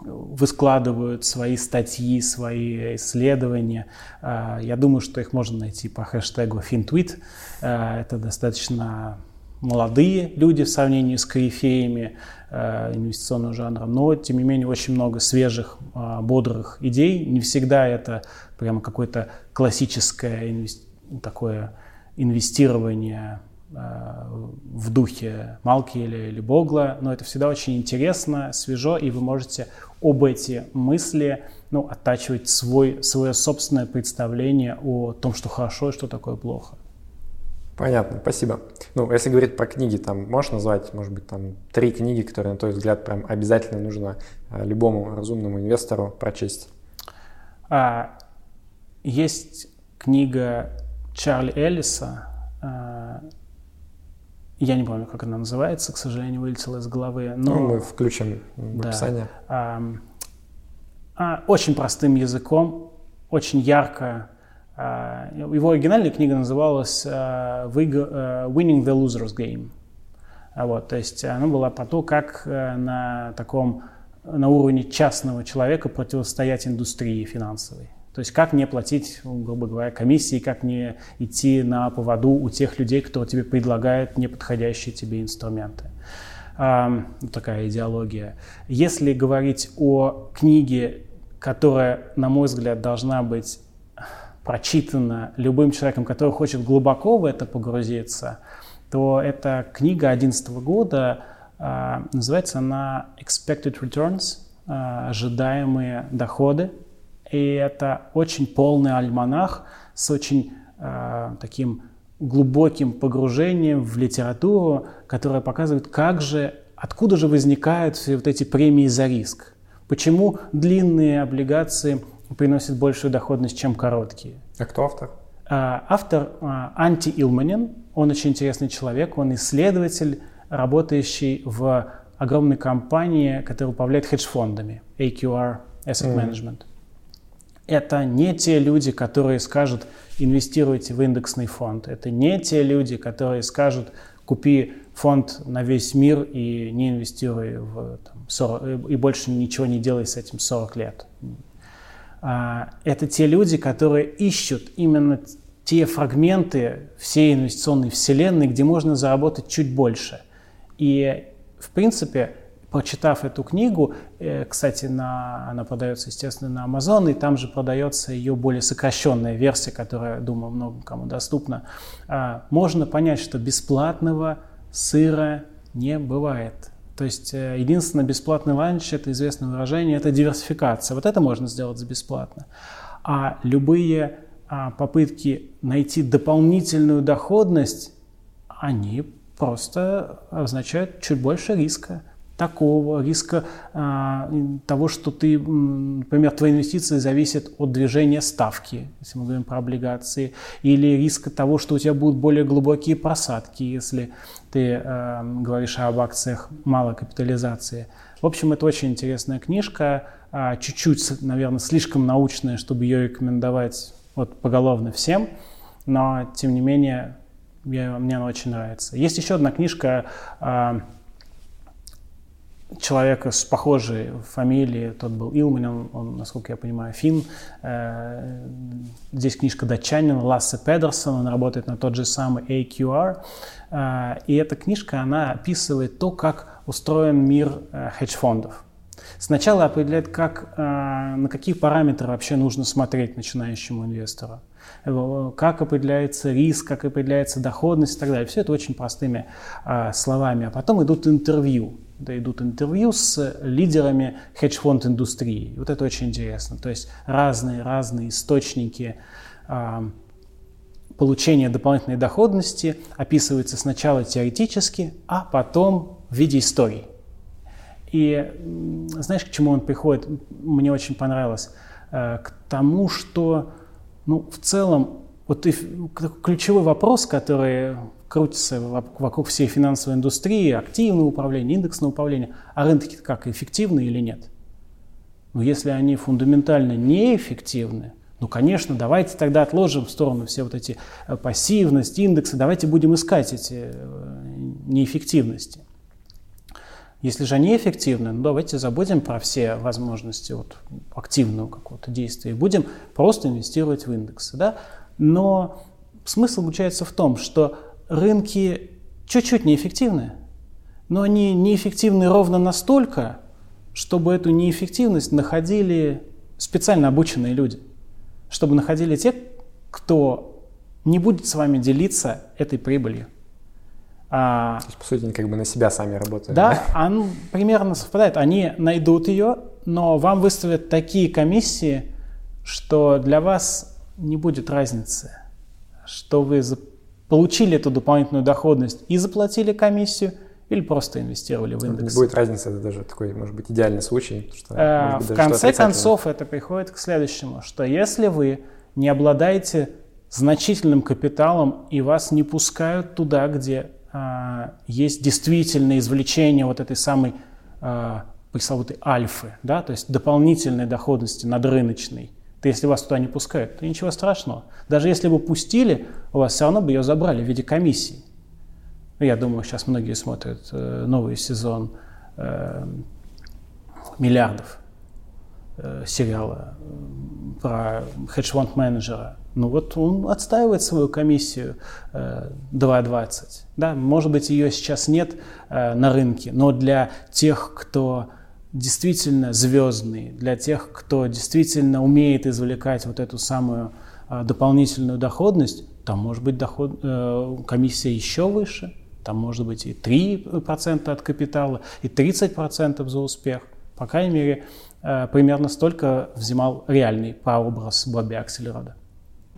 выскладывают свои статьи, свои исследования. А, я думаю, что их можно найти по хэштегу FinTweet. А, это достаточно молодые люди в сравнении с корифеями а, инвестиционного жанра, но, тем не менее, очень много свежих, бодрых идей. Не всегда это прямо какое-то классическое инвести... такое инвестирование в духе Малки или, или Богла, но это всегда очень интересно, свежо, и вы можете об эти мысли ну, оттачивать свой, свое собственное представление о том, что хорошо и что такое плохо. Понятно, спасибо. Ну, если говорить про книги, там можешь назвать, может быть, там три книги, которые, на твой взгляд, прям обязательно нужно э, любому разумному инвестору прочесть? А, есть книга Чарли Эллиса а, я не помню, как она называется, к сожалению, вылетела из головы. Но ну, мы включим в да, описание. А, а, очень простым языком, очень ярко. А, его оригинальная книга называлась а, «Winning the Loser's Game». А вот, то есть она была про то, как э, на таком на уровне частного человека противостоять индустрии финансовой. То есть как не платить, грубо говоря, комиссии, как не идти на поводу у тех людей, кто тебе предлагает неподходящие тебе инструменты. А, такая идеология. Если говорить о книге, которая, на мой взгляд, должна быть прочитана любым человеком, который хочет глубоко в это погрузиться, то это книга 2011 года Называется она Expected Returns, ожидаемые доходы. И это очень полный альманах с очень таким глубоким погружением в литературу, которая показывает, как же, откуда же возникают все вот эти премии за риск. Почему длинные облигации приносят большую доходность, чем короткие. А кто автор? А, автор а, Анти Илманин. Он очень интересный человек. Он исследователь, работающий в огромной компании, которая управляет хедж-фондами. AQR Asset Management. Это не те люди, которые скажут, инвестируйте в индексный фонд. Это не те люди, которые скажут, купи фонд на весь мир и не инвестируй в там, 40, и больше ничего не делай с этим 40 лет. А, это те люди, которые ищут именно те фрагменты всей инвестиционной вселенной, где можно заработать чуть больше. И, в принципе, прочитав эту книгу, э, кстати, на, она продается, естественно, на Amazon, и там же продается ее более сокращенная версия, которая, думаю, много кому доступна, а, можно понять, что бесплатного сыра не бывает. То есть э, единственное бесплатный ланч, это известное выражение, это диверсификация. Вот это можно сделать бесплатно. А любые а, попытки найти дополнительную доходность, они просто означают чуть больше риска такого, риска а, того, что ты, например, твои инвестиции зависят от движения ставки, если мы говорим про облигации, или риска того, что у тебя будут более глубокие просадки, если ты а, говоришь об акциях малой капитализации. В общем, это очень интересная книжка, а, чуть-чуть, наверное, слишком научная, чтобы ее рекомендовать вот поголовно всем, но, тем не менее, я, мне она очень нравится. Есть еще одна книжка человека с похожей фамилией, тот был Илман, он, насколько я понимаю, фин. Э, здесь книжка датчанин Лассе Педерсон, он работает на тот же самый AQR. Э, и эта книжка, она описывает то, как устроен мир э, хедж-фондов. Сначала определяет, как, на какие параметры вообще нужно смотреть начинающему инвестору как определяется риск, как определяется доходность и так далее. Все это очень простыми а, словами. А потом идут интервью да, идут интервью с лидерами хедж-фонд индустрии. Вот это очень интересно. То есть разные-разные источники э, получения дополнительной доходности описываются сначала теоретически, а потом в виде историй. И знаешь, к чему он приходит? Мне очень понравилось. Э, к тому, что ну, в целом вот и ключевой вопрос, который крутится вокруг всей финансовой индустрии, активное управление, индексное управление, а рынки как, эффективны или нет? Но если они фундаментально неэффективны, ну, конечно, давайте тогда отложим в сторону все вот эти э, пассивности, индексы, давайте будем искать эти э, неэффективности. Если же они эффективны, ну, давайте забудем про все возможности вот, активного какого-то действия и будем просто инвестировать в индексы. Да? Но смысл заключается в том, что рынки чуть-чуть неэффективны, но они неэффективны ровно настолько, чтобы эту неэффективность находили специально обученные люди, чтобы находили те, кто не будет с вами делиться этой прибылью. А, То есть, по сути, они как бы на себя сами работают. Да, да? Он примерно совпадает. Они найдут ее, но вам выставят такие комиссии, что для вас не будет разницы, что вы получили эту дополнительную доходность и заплатили комиссию, или просто инвестировали в индекс. Будет разницы, это даже такой, может быть, идеальный случай. Что, э, быть, в конце концов, это приходит к следующему, что если вы не обладаете значительным капиталом и вас не пускают туда, где э, есть действительное извлечение вот этой самой э, пресловутой альфы, да, то есть дополнительной доходности надрыночной, то если вас туда не пускают, то ничего страшного. Даже если бы пустили, у вас все равно бы ее забрали в виде комиссии. Ну, я думаю, сейчас многие смотрят э, новый сезон э, «Миллиардов» э, сериала про хедж-фонд менеджера. Ну вот он отстаивает свою комиссию э, 2.20. Да, может быть, ее сейчас нет на рынке, но для тех, кто действительно звездный, для тех, кто действительно умеет извлекать вот эту самую а, дополнительную доходность, там может быть доход, э, комиссия еще выше, там может быть и 3% от капитала, и 30% за успех. По крайней мере, э, примерно столько взимал реальный прообраз Бобби Акселерода.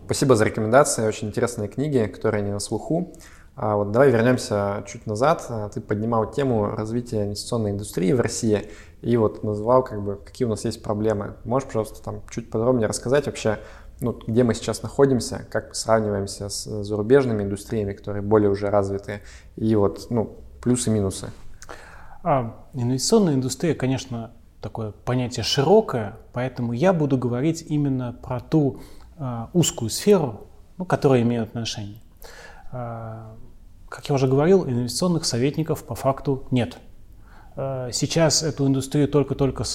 Спасибо за рекомендации, очень интересные книги, которые не на слуху. А вот давай вернемся чуть назад. Ты поднимал тему развития инвестиционной индустрии в России и вот назвал, как бы, какие у нас есть проблемы. Можешь, пожалуйста, там чуть подробнее рассказать вообще, ну, где мы сейчас находимся, как сравниваемся с зарубежными индустриями, которые более уже развиты, и вот, ну, плюсы и минусы. А, инвестиционная индустрия, конечно, такое понятие широкое, поэтому я буду говорить именно про ту а, узкую сферу, ну, которая имеет отношение. А, как я уже говорил, инвестиционных советников по факту нет. А, сейчас эту индустрию только-только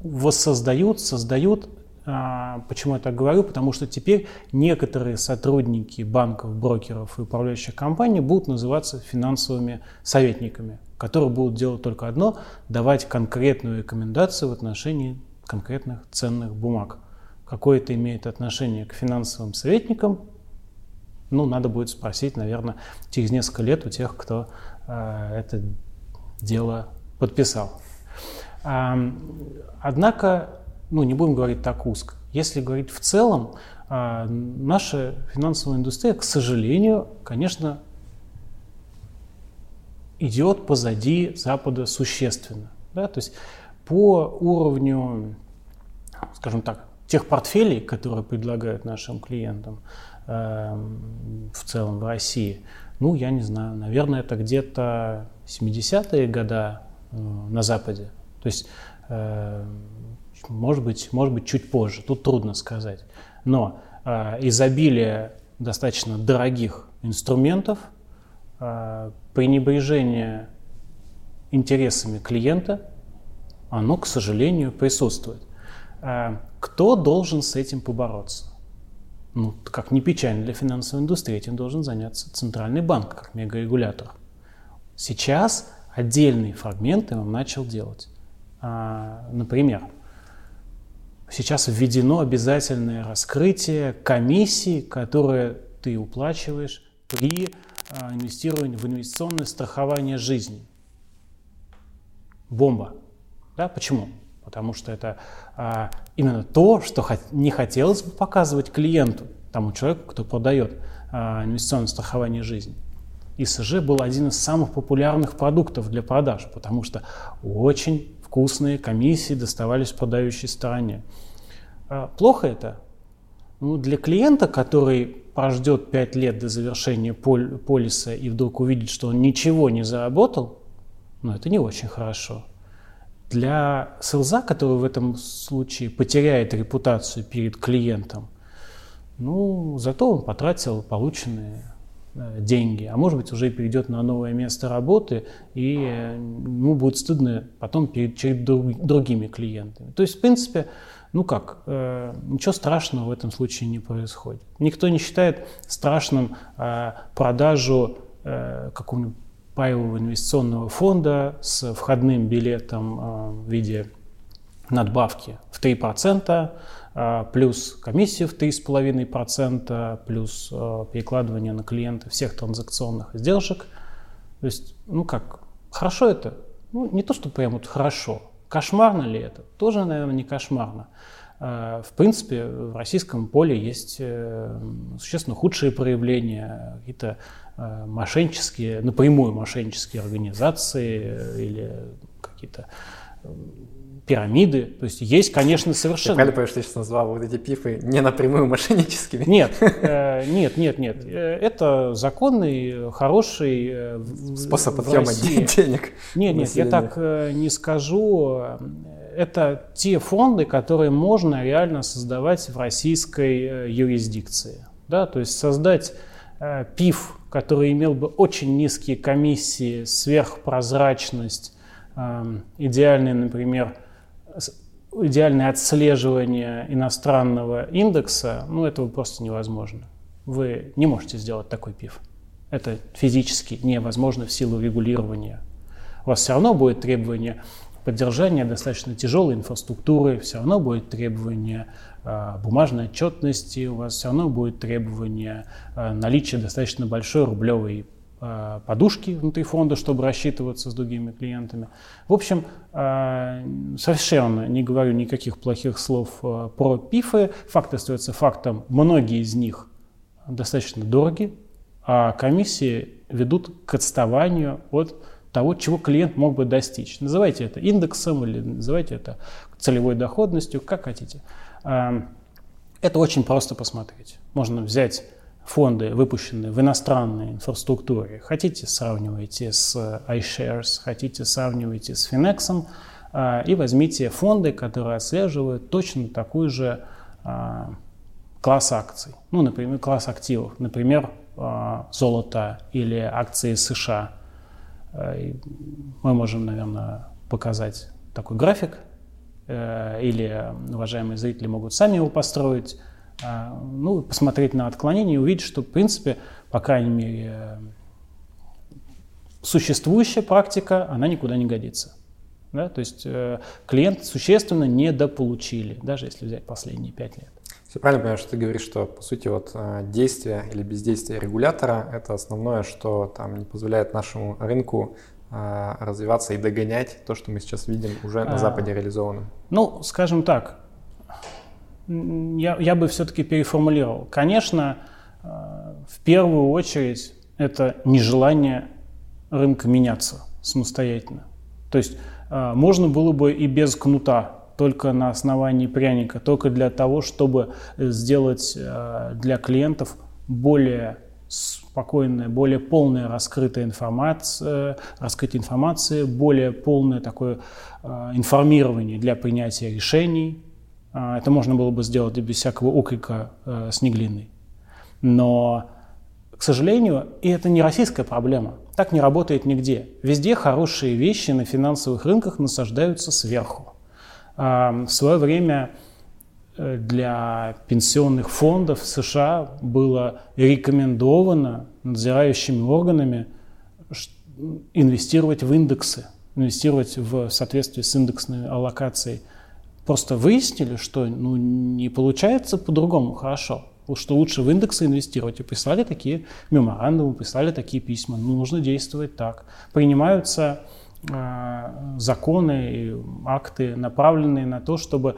воссоздают, создают. А, почему я так говорю? Потому что теперь некоторые сотрудники банков, брокеров и управляющих компаний будут называться финансовыми советниками, которые будут делать только одно – давать конкретную рекомендацию в отношении конкретных ценных бумаг. Какое это имеет отношение к финансовым советникам, ну, надо будет спросить, наверное, через несколько лет у тех, кто э, это дело подписал. А, однако, ну, не будем говорить так узко. Если говорить в целом, э, наша финансовая индустрия, к сожалению, конечно, идет позади Запада существенно. Да? То есть по уровню, скажем так, тех портфелей, которые предлагают нашим клиентам, Эм, в целом в России? Ну, я не знаю, наверное, это где-то 70-е годы э, на Западе. То есть, э, может быть, может быть, чуть позже, тут трудно сказать. Но э, изобилие достаточно дорогих инструментов, пренебрежение интересами клиента, оно, к сожалению, присутствует. Кто должен с этим побороться? ну, как не печально для финансовой индустрии, этим должен заняться Центральный банк, как мегарегулятор. Сейчас отдельные фрагменты он начал делать. А, например, сейчас введено обязательное раскрытие комиссии, которые ты уплачиваешь при а, инвестировании в инвестиционное страхование жизни. Бомба. Да? Почему? потому что это а, именно то, что хот- не хотелось бы показывать клиенту, тому человеку, кто продает а, инвестиционное страхование жизни. ИСЖ был один из самых популярных продуктов для продаж, потому что очень вкусные комиссии доставались продающей стороне. А, плохо это? Ну, для клиента, который прождет 5 лет до завершения пол- полиса и вдруг увидит, что он ничего не заработал, ну, это не очень хорошо. Для селза, который в этом случае потеряет репутацию перед клиентом, ну, зато он потратил полученные деньги, а может быть уже перейдет на новое место работы, и э, ему будет стыдно потом перед, перед другими клиентами. То есть, в принципе, ну как, э, ничего страшного в этом случае не происходит. Никто не считает страшным э, продажу э, какого-нибудь паевого инвестиционного фонда с входным билетом а, в виде надбавки в 3%, а, плюс комиссию в 3,5%, плюс а, перекладывание на клиента всех транзакционных издержек. То есть, ну как, хорошо это? Ну, не то, что прям вот хорошо. Кошмарно ли это? Тоже, наверное, не кошмарно. В принципе, в российском поле есть э, существенно худшие проявления, какие-то Э, мошеннические, напрямую мошеннические организации э, или какие-то э, пирамиды. То есть есть, конечно, совершенно... Ты правильно что ты сейчас назвал вот эти пифы не напрямую мошенническими? Нет, э, нет, нет, нет. Это законный, хороший способ отъема денег. Нет, нет, я так не скажу. Это те фонды, которые можно реально создавать в российской юрисдикции. Да, то есть создать ПИФ который имел бы очень низкие комиссии, сверхпрозрачность, эм, идеальный, например, идеальное отслеживание иностранного индекса, ну, этого просто невозможно. Вы не можете сделать такой пив. Это физически невозможно в силу регулирования. У вас все равно будет требование поддержания достаточно тяжелой инфраструктуры, все равно будет требование Э, бумажной отчетности, у вас все равно будет требование э, наличия достаточно большой рублевой подушки внутри фонда, чтобы рассчитываться с другими клиентами. В общем, э, совершенно не говорю никаких плохих слов э, про пифы. Факт остается фактом. Многие из них достаточно дороги, а комиссии ведут к отставанию от того, чего клиент мог бы достичь. Называйте это индексом или называйте это целевой доходностью, как хотите. Это очень просто посмотреть. Можно взять фонды, выпущенные в иностранной инфраструктуре. Хотите, сравнивайте с iShares, хотите, сравнивайте с Finex, а, и возьмите фонды, которые отслеживают точно такой же а, класс акций. Ну, например, класс активов. Например, а, золото или акции США. Мы можем, наверное, показать такой график Э, или уважаемые зрители могут сами его построить, ну, посмотреть на отклонение и увидеть, что, в принципе, по крайней мере, существующая практика, она никуда не годится. Да? То есть э, клиент существенно недополучили, даже если взять последние пять лет. Все правильно понимаю, что ты говоришь, что, по сути, вот э, действие или бездействие регулятора – это основное, что там не позволяет нашему рынку а, развиваться и догонять то, что мы сейчас видим уже на а, Западе реализованным? Ну, скажем так, я, я бы все-таки переформулировал. Конечно, а, в первую очередь это нежелание рынка меняться самостоятельно. То есть можно было бы и без кнута, только на основании пряника, только для того, чтобы сделать для клиентов более спокойная, более полная раскрытая информация, раскрытие информации, более полное такое э, информирование для принятия решений. Э, это можно было бы сделать без всякого окрика э, с неглиной. Но, к сожалению, и это не российская проблема. Так не работает нигде. Везде хорошие вещи на финансовых рынках насаждаются сверху. Э, в свое время Э, для пенсионных фондов США было рекомендовано надзирающими органами инвестировать в индексы, инвестировать в соответствии с индексной аллокацией. Просто выяснили, что ну, не получается по-другому хорошо, что лучше в индексы инвестировать. И прислали такие меморандумы, прислали такие письма. Ну, нужно действовать так. Принимаются э, законы и акты, направленные на то, чтобы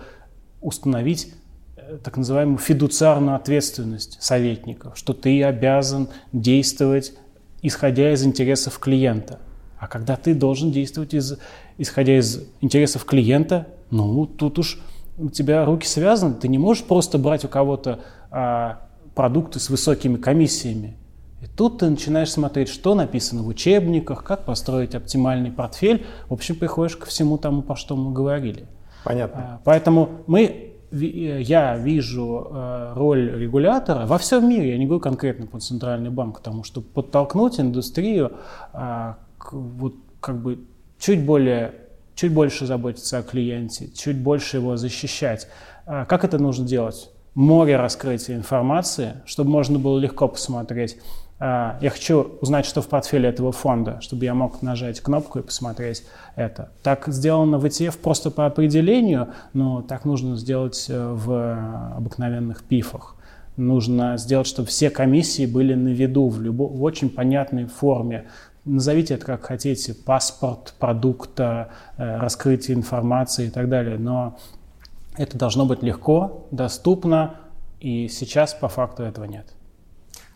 установить э, так называемую фидуциарную ответственность советников, что ты обязан действовать, исходя из интересов клиента. А когда ты должен действовать, из, исходя из интересов клиента, ну, тут уж у тебя руки связаны, ты не можешь просто брать у кого-то а, продукты с высокими комиссиями. И тут ты начинаешь смотреть, что написано в учебниках, как построить оптимальный портфель. В общем, приходишь ко всему тому, по что мы говорили. Понятно. А, поэтому мы, я вижу э, роль регулятора во всем мире, я не говорю конкретно про центральный банк, потому что подтолкнуть индустрию а, вот как бы чуть более чуть больше заботиться о клиенте, чуть больше его защищать. А, как это нужно делать? Море раскрытия информации, чтобы можно было легко посмотреть, а, я хочу узнать, что в портфеле этого фонда, чтобы я мог нажать кнопку и посмотреть это. Так сделано в ETF просто по определению, но так нужно сделать э, в обыкновенных пифах. Нужно сделать, чтобы все комиссии были на виду в, любо, в очень понятной форме. Назовите это как хотите, паспорт продукта, э, раскрытие информации и так далее. Но это должно быть легко, доступно, и сейчас по факту этого нет.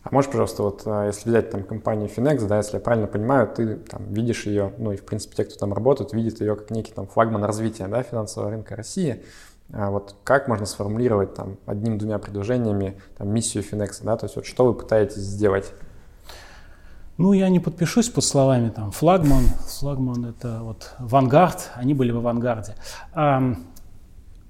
А можешь, пожалуйста, вот а, если взять там компанию Finex, да, если я правильно понимаю, ты там видишь ее, ну и в принципе те, кто там работает, видят ее как некий там флагман развития, да, финансового рынка России. А вот как можно сформулировать там одним-двумя предложениями там миссию Finex, да, то есть вот что вы пытаетесь сделать? Ну, я не подпишусь под словами там флагман. Флагман это вот авангард, они были в авангарде.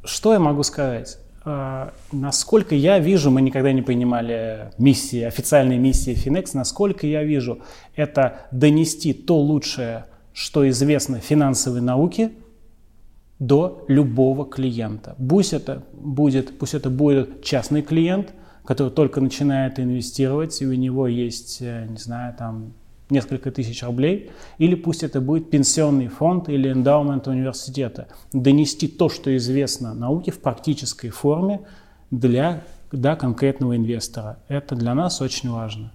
Что я могу сказать? А, насколько я вижу, мы никогда не принимали миссии, официальные миссии Finex, насколько я вижу, это донести то лучшее, что известно финансовой науке, до любого клиента. Пусть это будет, пусть это будет частный клиент, который только начинает инвестировать, и у него есть, э, не знаю, там несколько тысяч рублей, или пусть это будет пенсионный фонд или эндаумент университета. Донести то, что известно науке в практической форме для да, конкретного инвестора. Это для нас очень важно.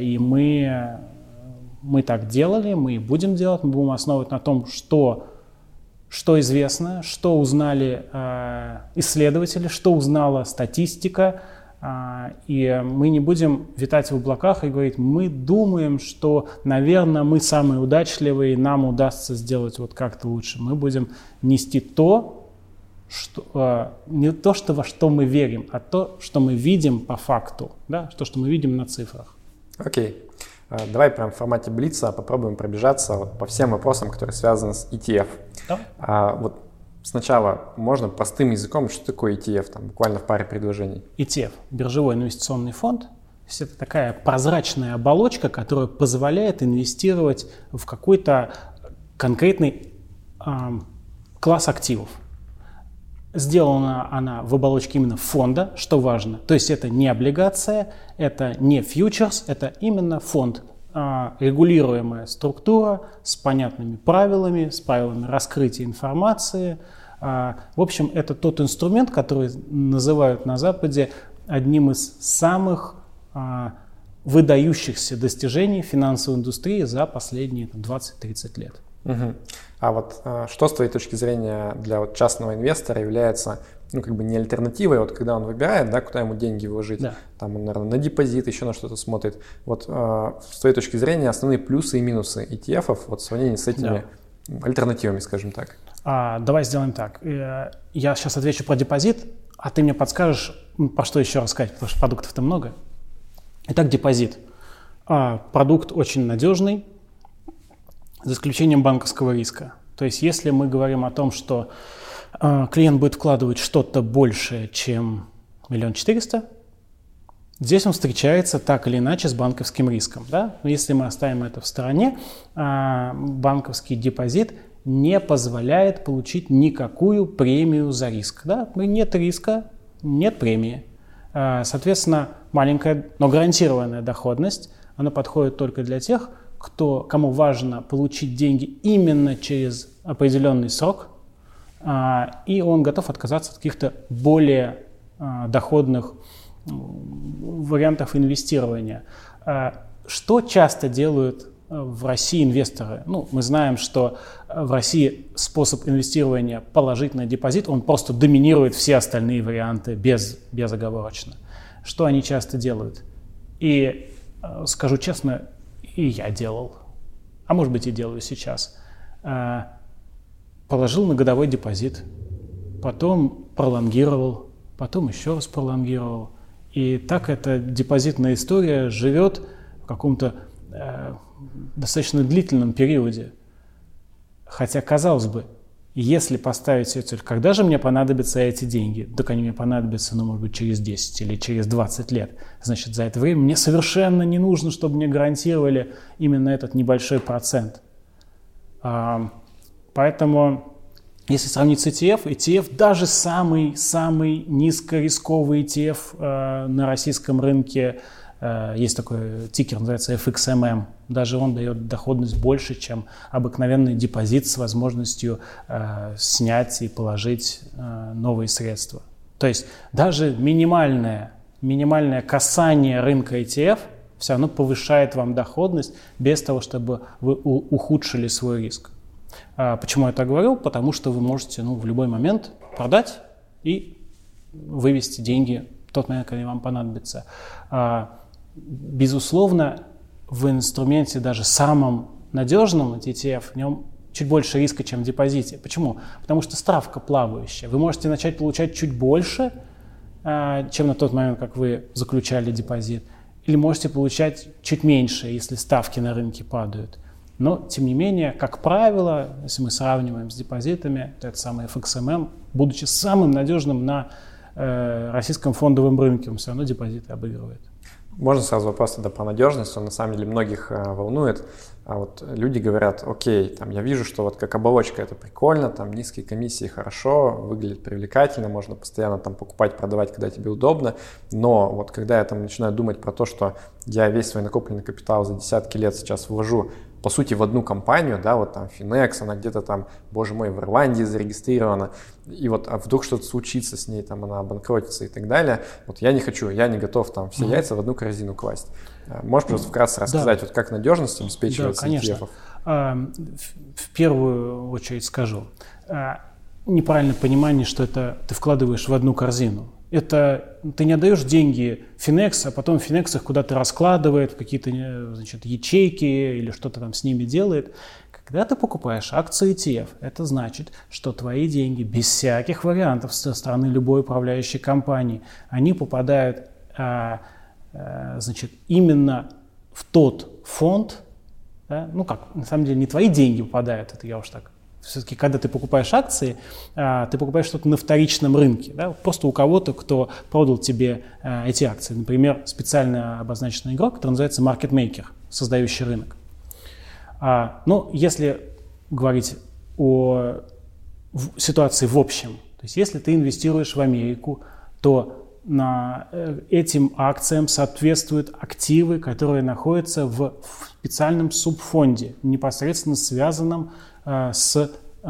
И мы, мы так делали, мы и будем делать, мы будем основывать на том, что, что известно, что узнали исследователи, что узнала статистика, а, и мы не будем витать в облаках и говорить, мы думаем, что, наверное, мы самые удачливые, нам удастся сделать вот как-то лучше. Мы будем нести то, что, а, не то, что, во что мы верим, а то, что мы видим по факту, да, то, что мы видим на цифрах. Окей. Okay. Давай прям в формате Блица попробуем пробежаться по всем вопросам, которые связаны с ETF. Да. А, вот Сначала можно простым языком, что такое ETF, там, буквально в паре предложений. ETF – биржевой инвестиционный фонд. То есть это такая прозрачная оболочка, которая позволяет инвестировать в какой-то конкретный э, класс активов. Сделана она в оболочке именно фонда, что важно. То есть это не облигация, это не фьючерс, это именно фонд, регулируемая структура с понятными правилами, с правилами раскрытия информации – а, в общем, это тот инструмент, который называют на Западе одним из самых а, выдающихся достижений финансовой индустрии за последние 20-30 лет. Угу. А вот а, что с твоей точки зрения для вот частного инвестора является ну, как бы не альтернативой, вот когда он выбирает, да, куда ему деньги вложить, да. там он, наверное, на депозит, еще на что-то смотрит. Вот э, с твоей точки зрения основные плюсы и минусы ETF вот в сравнении с этими да. альтернативами, скажем так. А, давай сделаем так. Э, я сейчас отвечу про депозит, а ты мне подскажешь, по что еще рассказать, потому что продуктов-то много. Итак, депозит. А, продукт очень надежный, за исключением банковского риска. То есть если мы говорим о том, что клиент будет вкладывать что-то большее, чем миллион четыреста, здесь он встречается так или иначе с банковским риском. Да? Но если мы оставим это в стороне, а, банковский депозит не позволяет получить никакую премию за риск. Да? Нет риска, нет премии. А, соответственно, маленькая, но гарантированная доходность, она подходит только для тех, кто, кому важно получить деньги именно через определенный срок, а, и он готов отказаться от каких-то более а, доходных вариантов инвестирования. Что часто делают в России инвесторы. Ну, мы знаем, что в России способ инвестирования положительный депозит, он просто доминирует все остальные варианты без, безоговорочно. Что они часто делают? И скажу честно, и я делал, а может быть и делаю сейчас. Положил на годовой депозит, потом пролонгировал, потом еще раз пролонгировал. И так эта депозитная история живет в каком-то э, достаточно длительном периоде. Хотя, казалось бы, если поставить себе цель, когда же мне понадобятся эти деньги? Так они мне понадобятся, ну, может быть, через 10 или через 20 лет. Значит, за это время мне совершенно не нужно, чтобы мне гарантировали именно этот небольшой процент. Поэтому, если сравнить с ETF, ETF даже самый-самый низкорисковый ETF а, на российском рынке – Э, есть такой тикер, называется FXMM. Даже он дает доходность больше, чем обыкновенный депозит с возможностью э, снять и положить э, новые средства. То есть даже минимальное, минимальное касание рынка ETF все равно повышает вам доходность без того, чтобы вы ухудшили свой риск. А почему я так говорю? Потому что вы можете ну, в любой момент продать и вывести деньги в тот момент, когда вам понадобится. А безусловно, в инструменте даже самом надежном ETF, в нем чуть больше риска, чем в депозите. Почему? Потому что ставка плавающая. Вы можете начать получать чуть больше, а, чем на тот момент, как вы заключали депозит. Или можете получать чуть меньше, если ставки на рынке падают. Но, тем не менее, как правило, если мы сравниваем с депозитами, то это самый FXMM, будучи самым надежным на э, российском фондовом рынке, он все равно депозиты обыгрывает. Можно сразу вопрос тогда про надежность, он на самом деле многих э, волнует. А вот люди говорят, окей, там я вижу, что вот как оболочка это прикольно, там низкие комиссии хорошо, выглядит привлекательно, можно постоянно там покупать, продавать, когда тебе удобно, но вот когда я там начинаю думать про то, что я весь свой накопленный капитал за десятки лет сейчас вложу по сути, в одну компанию, да, вот там Finex, она где-то там, боже мой, в Ирландии зарегистрирована, и вот а вдруг что-то случится с ней, там она обанкротится и так далее, вот я не хочу, я не готов там все яйца в одну корзину класть. Можешь просто вкратце рассказать, да. вот как надежность обеспечивается да, конечно. ETF-ов? А, в первую очередь скажу, а, неправильное понимание, что это ты вкладываешь в одну корзину. Это ты не отдаешь деньги Finex, а потом Finex их куда-то раскладывает в какие-то значит, ячейки или что-то там с ними делает. Когда ты покупаешь акции ETF, это значит, что твои деньги без всяких вариантов со стороны любой управляющей компании, они попадают а, значит, именно в тот фонд, да, ну как, на самом деле не твои деньги попадают, это я уж так все-таки, когда ты покупаешь акции, а, ты покупаешь что-то на вторичном рынке. Да? Просто у кого-то, кто продал тебе а, эти акции. Например, специально обозначенный игрок, который называется maker, создающий рынок. А, но если говорить о ситуации в общем, то есть если ты инвестируешь в Америку, то на э, этим акциям соответствуют активы, которые находятся в специальном субфонде, непосредственно связанном Э, с э,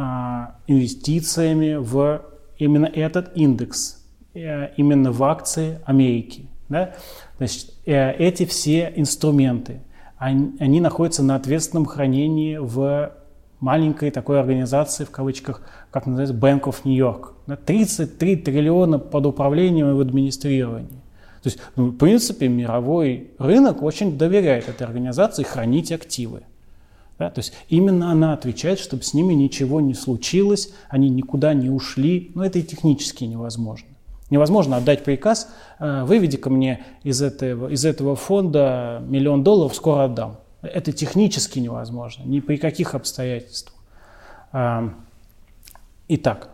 инвестициями в именно этот индекс, именно в акции Америки. Да? Значит, эти все инструменты, они, они находятся на ответственном хранении в маленькой такой организации, в кавычках, как называется, Bank of New York. 33 триллиона под управлением и в администрировании. То есть, ну, в принципе, мировой рынок очень доверяет этой организации хранить активы. Да? То есть именно она отвечает, чтобы с ними ничего не случилось, они никуда не ушли. Но это и технически невозможно. Невозможно отдать приказ, э, выведи-ка мне из этого, из этого фонда миллион долларов, скоро отдам. Это технически невозможно, ни при каких обстоятельствах. Итак,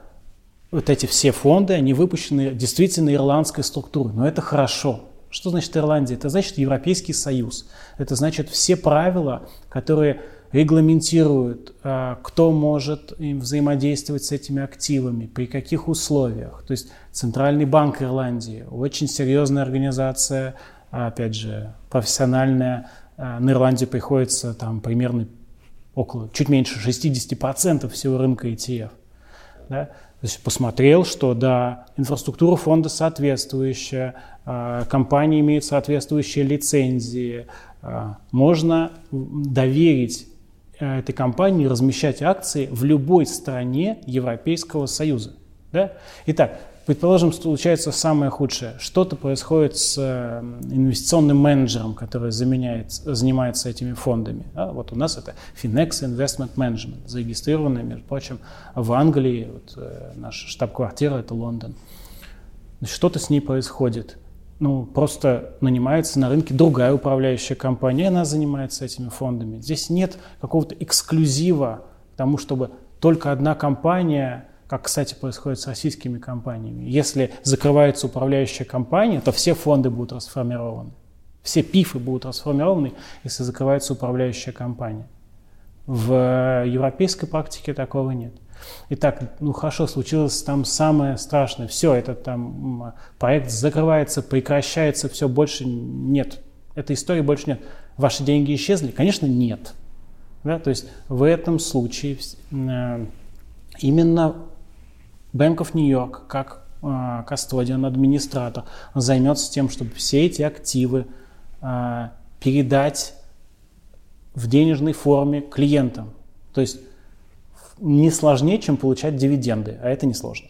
вот эти все фонды, они выпущены действительно ирландской структурой, но это хорошо. Что значит Ирландия? Это значит Европейский Союз. Это значит все правила, которые регламентируют, а, кто может им взаимодействовать с этими активами, при каких условиях. То есть Центральный банк Ирландии, очень серьезная организация, опять же, профессиональная. А, на Ирландию приходится там примерно около, чуть меньше 60% всего рынка ETF. Да? То есть посмотрел, что да, инфраструктура фонда соответствующая, а, компания имеет соответствующие лицензии, можно доверить Э, этой компании размещать акции в любой стране Европейского Союза. Да? Итак, предположим, случается самое худшее. Что-то происходит с э, инвестиционным менеджером, который заменяет, занимается этими фондами. Да? Вот у нас это Finex Investment Management, зарегистрированный, между прочим, в Англии. Вот, э, наша штаб-квартира – это Лондон. Что-то с ней происходит ну, просто нанимается на рынке другая управляющая компания, она занимается этими фондами. Здесь нет какого-то эксклюзива к тому, чтобы только одна компания, как, кстати, происходит с российскими компаниями. Если закрывается управляющая компания, то все фонды будут расформированы. Все пифы будут расформированы, если закрывается управляющая компания. В европейской практике такого нет. Итак, ну хорошо, случилось там самое страшное. Все, этот там проект закрывается, прекращается, все, больше нет. Этой истории больше нет. Ваши деньги исчезли? Конечно, нет. Да? То есть в этом случае э, именно Bank of New York, как э, кастодиан, администратор, займется тем, чтобы все эти активы э, передать в денежной форме клиентам. То есть не сложнее, чем получать дивиденды, а это несложно.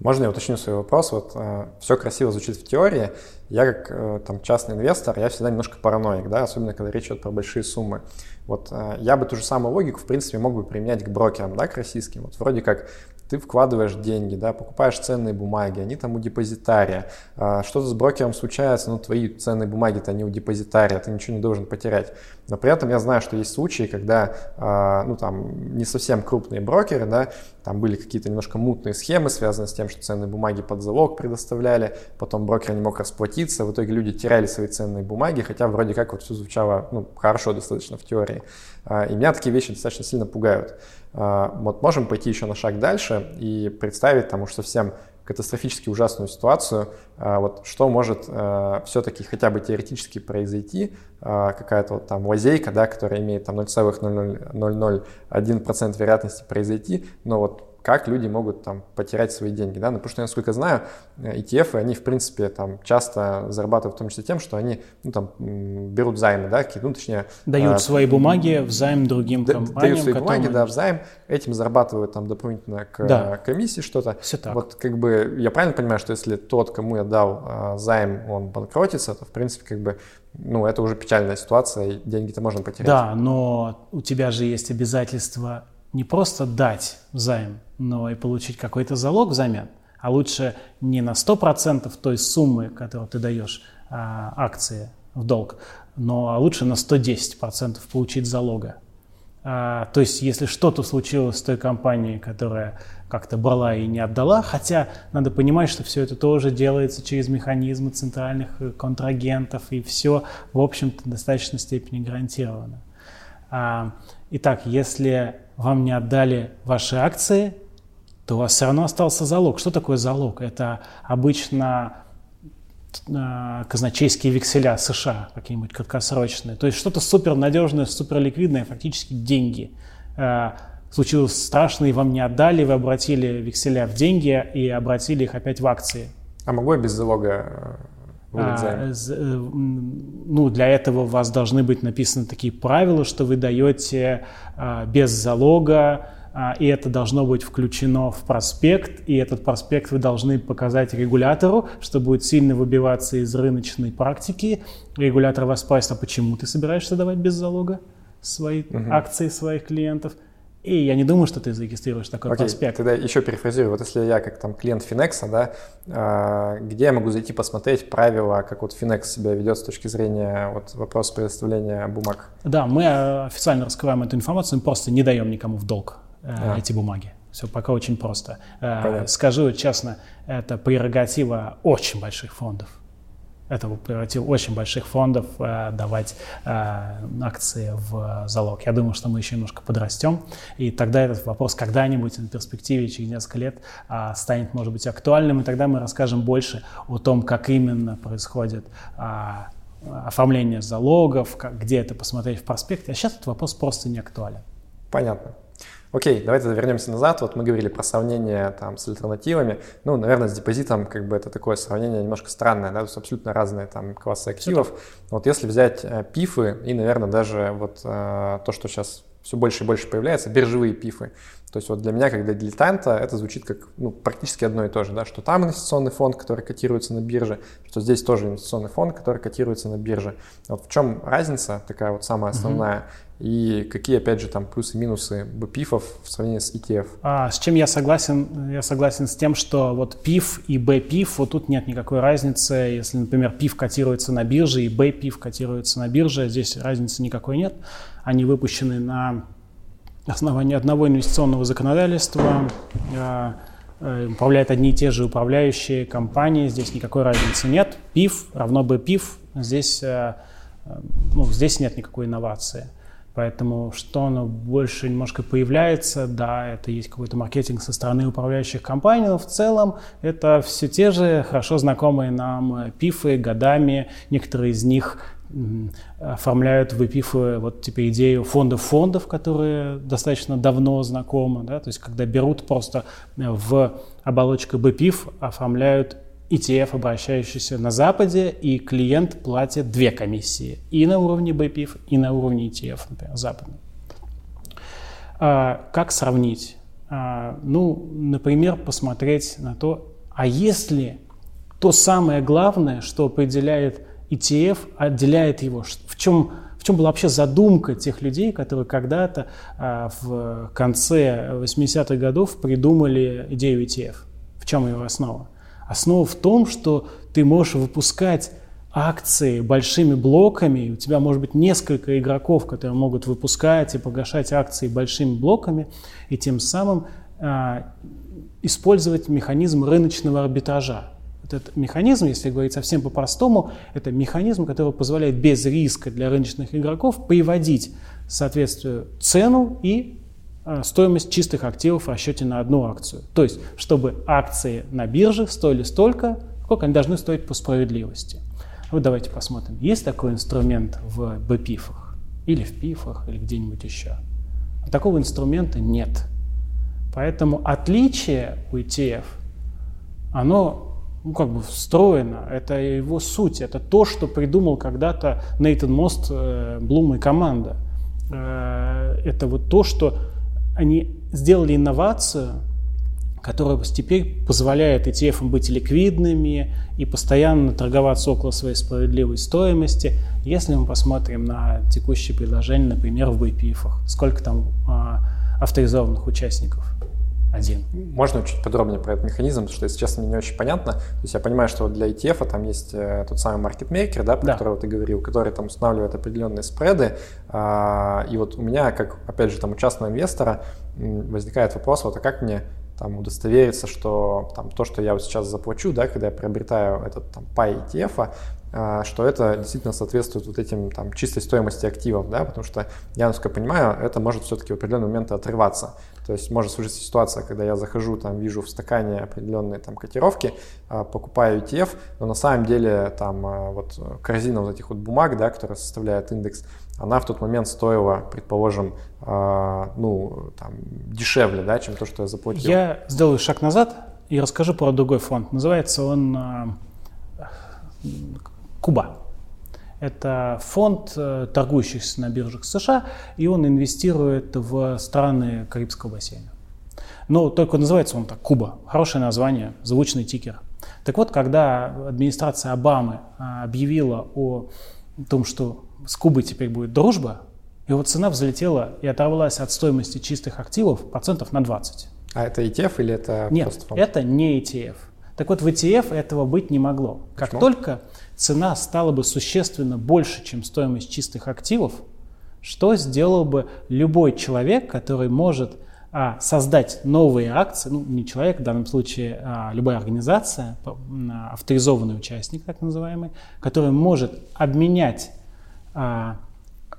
Можно я уточню свой вопрос? Вот э, все красиво звучит в теории. Я как э, там частный инвестор, я всегда немножко параноик, да, особенно когда речь идет про большие суммы. Вот э, я бы ту же самую логику, в принципе, мог бы применять к брокерам, да, к российским. Вот вроде как ты вкладываешь деньги, да, покупаешь ценные бумаги, они там у депозитария. А, что-то с брокером случается, ну, твои ценные бумаги-то не у депозитария, ты ничего не должен потерять. Но при этом я знаю, что есть случаи, когда, а, ну, там, не совсем крупные брокеры, да, там были какие-то немножко мутные схемы, связанные с тем, что ценные бумаги под залог предоставляли, потом брокер не мог расплатиться, в итоге люди теряли свои ценные бумаги, хотя вроде как вот все звучало, ну, хорошо достаточно в теории. А, и меня такие вещи достаточно сильно пугают. А, вот можем пойти еще на шаг дальше и представить там уж совсем катастрофически ужасную ситуацию, вот что может все-таки хотя бы теоретически произойти, какая-то вот там лазейка, да, которая имеет там 0,001% вероятности произойти, но вот как люди могут там потерять свои деньги, да, ну, потому что, насколько я знаю, ETF, они, в принципе, там часто зарабатывают в том числе тем, что они, ну, там, берут займы, да, какие, ну, точнее... Дают а, свои бумаги в займ другим да, компаниям. Дают свои бумаги, да, в займ, этим зарабатывают там дополнительно к да. комиссии что-то. Все так. Вот, как бы, я правильно понимаю, что если тот, кому я дал а, займ, он банкротится, то, в принципе, как бы, ну, это уже печальная ситуация, и деньги-то можно потерять. Да, но у тебя же есть обязательство не просто дать займ, но и получить какой-то залог взамен. А лучше не на 100% той суммы, которую ты даешь а, акции в долг, но а лучше на 110% получить залога. А, то есть, если что-то случилось с той компанией, которая как-то брала и не отдала, хотя надо понимать, что все это тоже делается через механизмы центральных э, контрагентов, и все, в общем-то, в достаточной степени гарантировано. Итак, если вам не отдали ваши акции, то у вас все равно остался залог. Что такое залог? Это обычно э, казначейские векселя США, какие-нибудь краткосрочные. То есть что-то супернадежное, суперликвидное, фактически деньги. Э, случилось страшно, и вам не отдали, вы обратили векселя в деньги и обратили их опять в акции. А могу я без залога э, а, ну, для этого у вас должны быть написаны такие правила, что вы даете а, без залога, а, и это должно быть включено в проспект, и этот проспект вы должны показать регулятору, что будет сильно выбиваться из рыночной практики. Регулятор вас спросит, а почему ты собираешься давать без залога свои угу. акции своих клиентов? И я не думаю, что ты зарегистрируешь такой Окей, проспект. Тогда еще перефразирую. Вот если я как там клиент Финекса, да, а, где я могу зайти посмотреть правила, как вот Финекс себя ведет с точки зрения вот вопроса предоставления бумаг? Да, мы официально раскрываем эту информацию, мы просто не даем никому в долг а. эти бумаги. Все пока очень просто. Э, Понятно. Скажу честно, это прерогатива очень больших фондов. Это превратил очень больших фондов э, давать э, акции в залог. Я думаю, что мы еще немножко подрастем, и тогда этот вопрос когда-нибудь на перспективе через несколько лет э, станет, может быть, актуальным, и тогда мы расскажем больше о том, как именно происходит э, оформление залогов, как, где это посмотреть в проспекте. А сейчас этот вопрос просто не актуален. Понятно. Окей, давайте вернемся назад. Вот мы говорили про сравнение там с альтернативами. Ну, наверное, с депозитом как бы это такое сравнение немножко странное, да, то есть абсолютно разные там классы активов. Вот если взять э, пифы и, наверное, даже вот э, то, что сейчас все больше и больше появляется, биржевые пифы. То есть вот для меня, как для дилетанта, это звучит как ну, практически одно и то же, да, что там инвестиционный фонд, который котируется на бирже, что здесь тоже инвестиционный фонд, который котируется на бирже. Вот в чем разница, такая вот самая основная, mm-hmm. И какие, опять же, там плюсы-минусы BPIF в сравнении с ETF? А, с чем я согласен? Я согласен с тем, что вот PIF и BPIF, вот тут нет никакой разницы. Если, например, PIF котируется на бирже и BPIF котируется на бирже, здесь разницы никакой нет. Они выпущены на основании одного инвестиционного законодательства а, э, управляют одни и те же управляющие компании, здесь никакой разницы нет. ПИФ равно бы ПИФ, здесь, э, э, ну, здесь нет никакой инновации. Поэтому что оно больше немножко появляется, да, это есть какой-то маркетинг со стороны управляющих компаний, но в целом это все те же хорошо знакомые нам пифы годами. Некоторые из них оформляют в EPIF вот типа идею фондов-фондов, которые достаточно давно знакомы, да, то есть когда берут просто в оболочку BPIF, оформляют ETF, обращающийся на Западе, и клиент платит две комиссии, и на уровне BPIF, и на уровне ETF, например, западный. А, как сравнить? А, ну, например, посмотреть на то, а если то самое главное, что определяет ETF отделяет его. В чем, в чем была вообще задумка тех людей, которые когда-то а, в конце 80-х годов придумали идею ETF? В чем ее основа? Основа в том, что ты можешь выпускать акции большими блоками, у тебя может быть несколько игроков, которые могут выпускать и погашать акции большими блоками, и тем самым а, использовать механизм рыночного арбитража. Этот механизм, если говорить совсем по-простому, это механизм, который позволяет без риска для рыночных игроков приводить в соответствие цену и э, э, стоимость чистых активов в расчете на одну акцию. То есть, чтобы акции на бирже стоили столько, сколько они должны стоить по справедливости. Вот давайте посмотрим. Есть такой инструмент в БПИФах? Или в ПИФах, или где-нибудь еще? Такого инструмента нет. Поэтому отличие у ETF, оно ну, как бы встроено, это его суть, это то, что придумал когда-то Нейтан Мост, э, Блум и команда. Э, это вот то, что они сделали инновацию, которая теперь позволяет ETF быть ликвидными и постоянно торговаться около своей справедливой стоимости. Если мы посмотрим на текущие предложения, например, в BPIF, сколько там а, авторизованных участников? Один. Можно чуть подробнее про этот механизм, потому что, если честно, мне не очень понятно. То есть я понимаю, что для ETF там есть э, тот самый маркетмейкер, да, про да. которого ты говорил, который там устанавливает определенные спреды. А, и вот у меня, как, опять же, там у частного инвестора возникает вопрос, вот а как мне там удостовериться, что там, то, что я вот сейчас заплачу, да, когда я приобретаю этот там PI ETF, а, что это действительно соответствует вот этим там чистой стоимости активов, да, потому что я, насколько понимаю, это может все-таки в определенный момент отрываться. То есть может случиться ситуация, когда я захожу, там вижу в стакане определенные там котировки, а, покупаю ETF, но на самом деле там а, вот корзина вот этих вот бумаг, да, которая составляет индекс, она в тот момент стоила, предположим, ну, там, дешевле, да, чем то, что я заплатил. Я сделаю шаг назад и расскажу про другой фонд. Называется он Куба. Это фонд, э, торгующийся на биржах США, и он инвестирует в страны Карибского бассейна. Но только называется он так Куба. Хорошее название, звучный тикер. Так вот, когда администрация Обамы а, объявила о том, что с Кубой теперь будет дружба, его цена взлетела и оторвалась от стоимости чистых активов процентов на 20. А это ETF или это Нет, просто фонд? это не ETF. Так вот, в ETF этого быть не могло. Почему? Как только цена стала бы существенно больше, чем стоимость чистых активов, что сделал бы любой человек, который может а, создать новые акции, ну не человек, в данном случае а, любая организация, а, авторизованный участник так называемый, который может обменять а,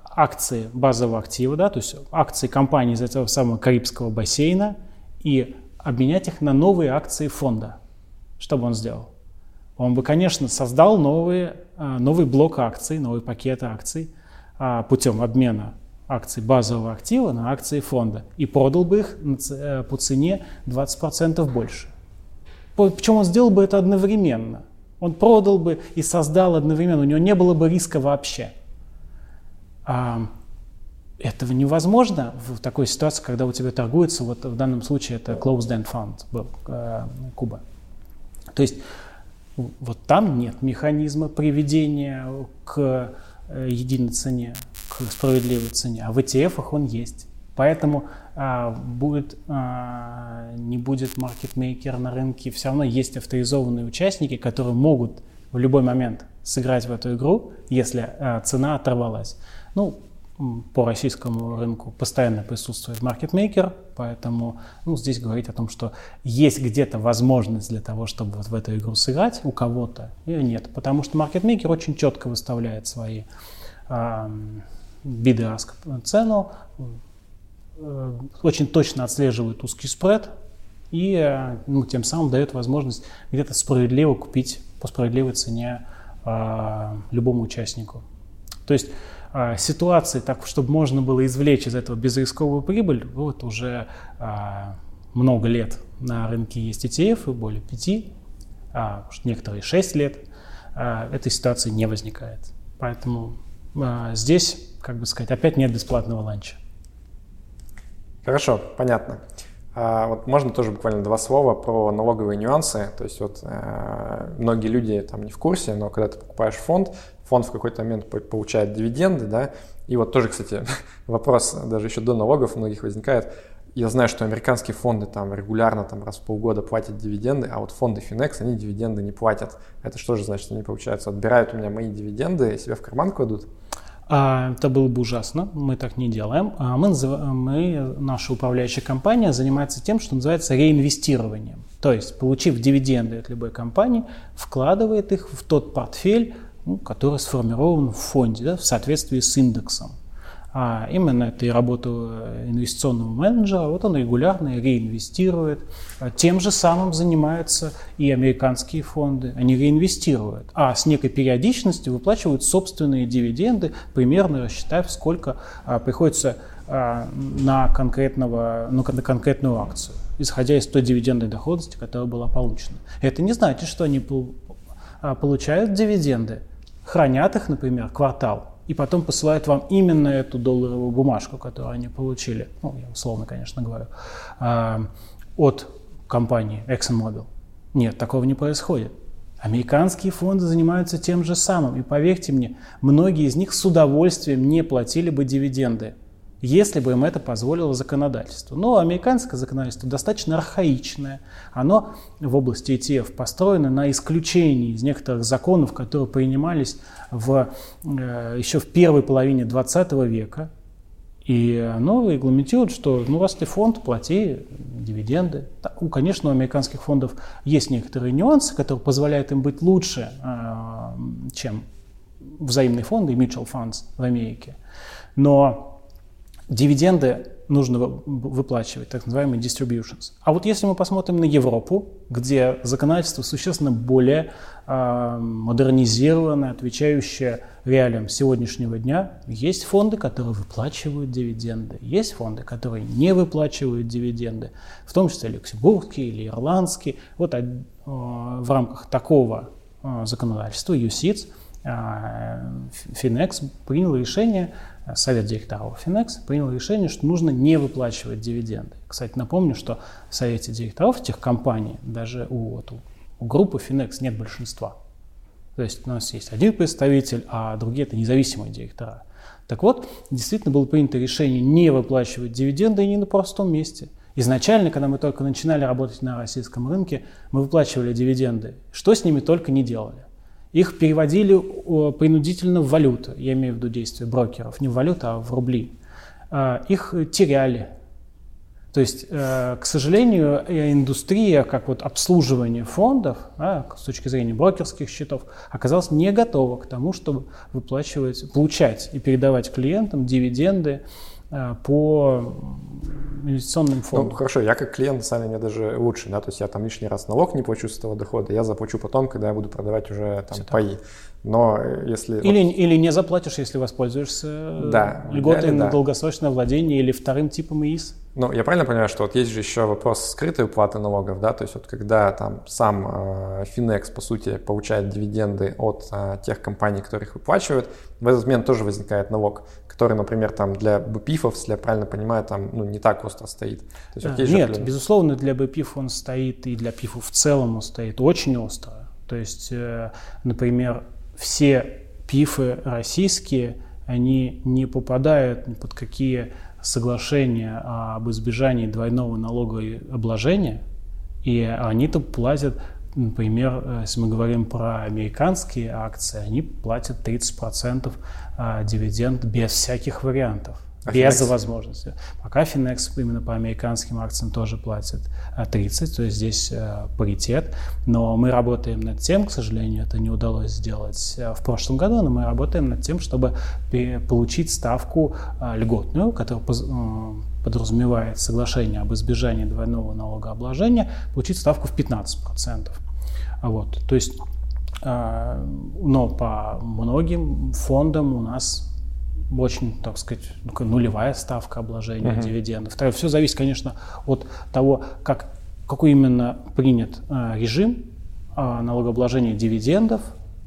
акции базового актива, да, то есть акции компании из этого самого Карибского бассейна и обменять их на новые акции фонда. Что бы он сделал? Он бы, конечно, создал новые, а, новый блок акций, новый пакет акций а, путем обмена акций базового актива на акции фонда и продал бы их э, по цене 20% больше. Причем он сделал бы это одновременно. Он продал бы и создал одновременно, у него не было бы риска вообще. А, этого невозможно в такой ситуации, когда у тебя торгуется, вот в данном случае это closed-end fund был, э, Куба. То есть вот там нет механизма приведения к э, единой цене, к справедливой цене, а в ETF он есть. Поэтому а, будет, а, не будет маркетмейкер на рынке, все равно есть авторизованные участники, которые могут в любой момент сыграть в эту игру, если а, цена оторвалась. Ну, по российскому рынку постоянно присутствует маркетмейкер, поэтому ну, здесь говорить о том, что есть где-то возможность для того, чтобы вот в эту игру сыграть у кого-то, ее нет, потому что маркетмейкер очень четко выставляет свои э, биды аск цену, э, очень точно отслеживает узкий спред и э, ну, тем самым дает возможность где-то справедливо купить по справедливой цене э, любому участнику. То есть а, ситуации, так, чтобы можно было извлечь из этого безрисковую прибыль, вот уже а, много лет на рынке есть ETF, более пяти, а, некоторые 6 лет, а, этой ситуации не возникает. Поэтому а, здесь, как бы сказать, опять нет бесплатного ланча. Хорошо, понятно. А, вот можно тоже буквально два слова про налоговые нюансы. То есть вот многие люди там не в курсе, но когда ты покупаешь фонд, фонд в какой-то момент получает дивиденды, да, и вот тоже, кстати, вопрос даже еще до налогов у многих возникает. Я знаю, что американские фонды там регулярно там раз в полгода платят дивиденды, а вот фонды Finex, они дивиденды не платят. Это что же значит? Они, получается, отбирают у меня мои дивиденды и себе в карман кладут? А, это было бы ужасно, мы так не делаем. А мы, мы, наша управляющая компания занимается тем, что называется реинвестированием. То есть, получив дивиденды от любой компании, вкладывает их в тот портфель, ну, который сформирован в фонде да, в соответствии с индексом. а именно это и работа инвестиционного менеджера. Вот он регулярно реинвестирует. Тем же самым занимаются и американские фонды. Они реинвестируют, а с некой периодичностью выплачивают собственные дивиденды, примерно рассчитав, сколько а, приходится а, на, конкретного, ну, на конкретную акцию, исходя из той дивидендной доходности, которая была получена. Это не значит, что они а, получают дивиденды, хранят их, например, квартал, и потом посылают вам именно эту долларовую бумажку, которую они получили, ну, я условно, конечно, говорю, а, от компании ExxonMobil. Нет, такого не происходит. Американские фонды занимаются тем же самым. И поверьте мне, многие из них с удовольствием не платили бы дивиденды если бы им это позволило законодательство. Но американское законодательство достаточно архаичное. Оно в области ETF построено на исключении из некоторых законов, которые принимались в, э, еще в первой половине 20 века. И оно регламентирует, что ну, раз ты фонд, плати дивиденды. У, конечно, у американских фондов есть некоторые нюансы, которые позволяют им быть лучше, э, чем взаимные фонды и mutual funds в Америке. Но дивиденды нужно выплачивать, так называемые distributions. А вот если мы посмотрим на Европу, где законодательство существенно более э, модернизированное, отвечающее реалиям сегодняшнего дня, есть фонды, которые выплачивают дивиденды, есть фонды, которые не выплачивают дивиденды, в том числе люксембургские или ирландские. Вот э, в рамках такого э, законодательства USITS Finex принял решение Совет директоров Финекс принял решение, что нужно не выплачивать дивиденды. Кстати, напомню, что в Совете директоров этих компаний, даже у, вот, у группы Финекс нет большинства. То есть у нас есть один представитель, а другие это независимые директора. Так вот, действительно было принято решение не выплачивать дивиденды и не на простом месте. Изначально, когда мы только начинали работать на российском рынке, мы выплачивали дивиденды. Что с ними только не делали. Их переводили принудительно в валюту, я имею в виду действия брокеров, не в валюту, а в рубли. А, их теряли. То есть, э, к сожалению, э, индустрия, как вот обслуживание фондов, да, с точки зрения брокерских счетов, оказалась не готова к тому, чтобы выплачивать, получать и передавать клиентам дивиденды Э, по инвестиционным фондам. Ну, хорошо, я как клиент, сами мне даже лучше, да, то есть я там лишний раз налог не плачу с этого дохода, я заплачу потом, когда я буду продавать уже там Все паи. Но если... Или, вот... или не заплатишь, если воспользуешься да, льготой на да. долгосрочное владение или вторым типом ИИС. Ну, я правильно понимаю, что вот есть же еще вопрос скрытой уплаты налогов, да, то есть вот когда там сам э, Finex, по сути, получает дивиденды от э, тех компаний, которых выплачивают, в этот момент тоже возникает налог который, например, там для БПИФов, если я правильно понимаю, там ну, не так остро стоит. То есть, вот Нет, же... безусловно, для БПИФ он стоит, и для ПИФов в целом он стоит очень остро. То есть, э, например, все ПИФы российские, они не попадают ни под какие соглашения об избежании двойного налогового обложения, и они-то платят Например, э, если мы говорим про американские акции, они платят 30% а, дивиденд без всяких вариантов. А без Finex? возможности. Пока Finex именно по американским акциям тоже платит 30, а, то есть здесь э, паритет. Но мы работаем над тем, к сожалению, это не удалось сделать э, в прошлом году, но мы работаем над тем, чтобы получить ставку э, льготную, которая подразумевает соглашение об избежании двойного налогообложения, получить ставку в 15%. Вот, то есть но по многим фондам у нас очень, так сказать, нулевая ставка обложения uh-huh. дивидендов. Все зависит, конечно, от того, как, какой именно принят э, режим э, налогообложения дивидендов,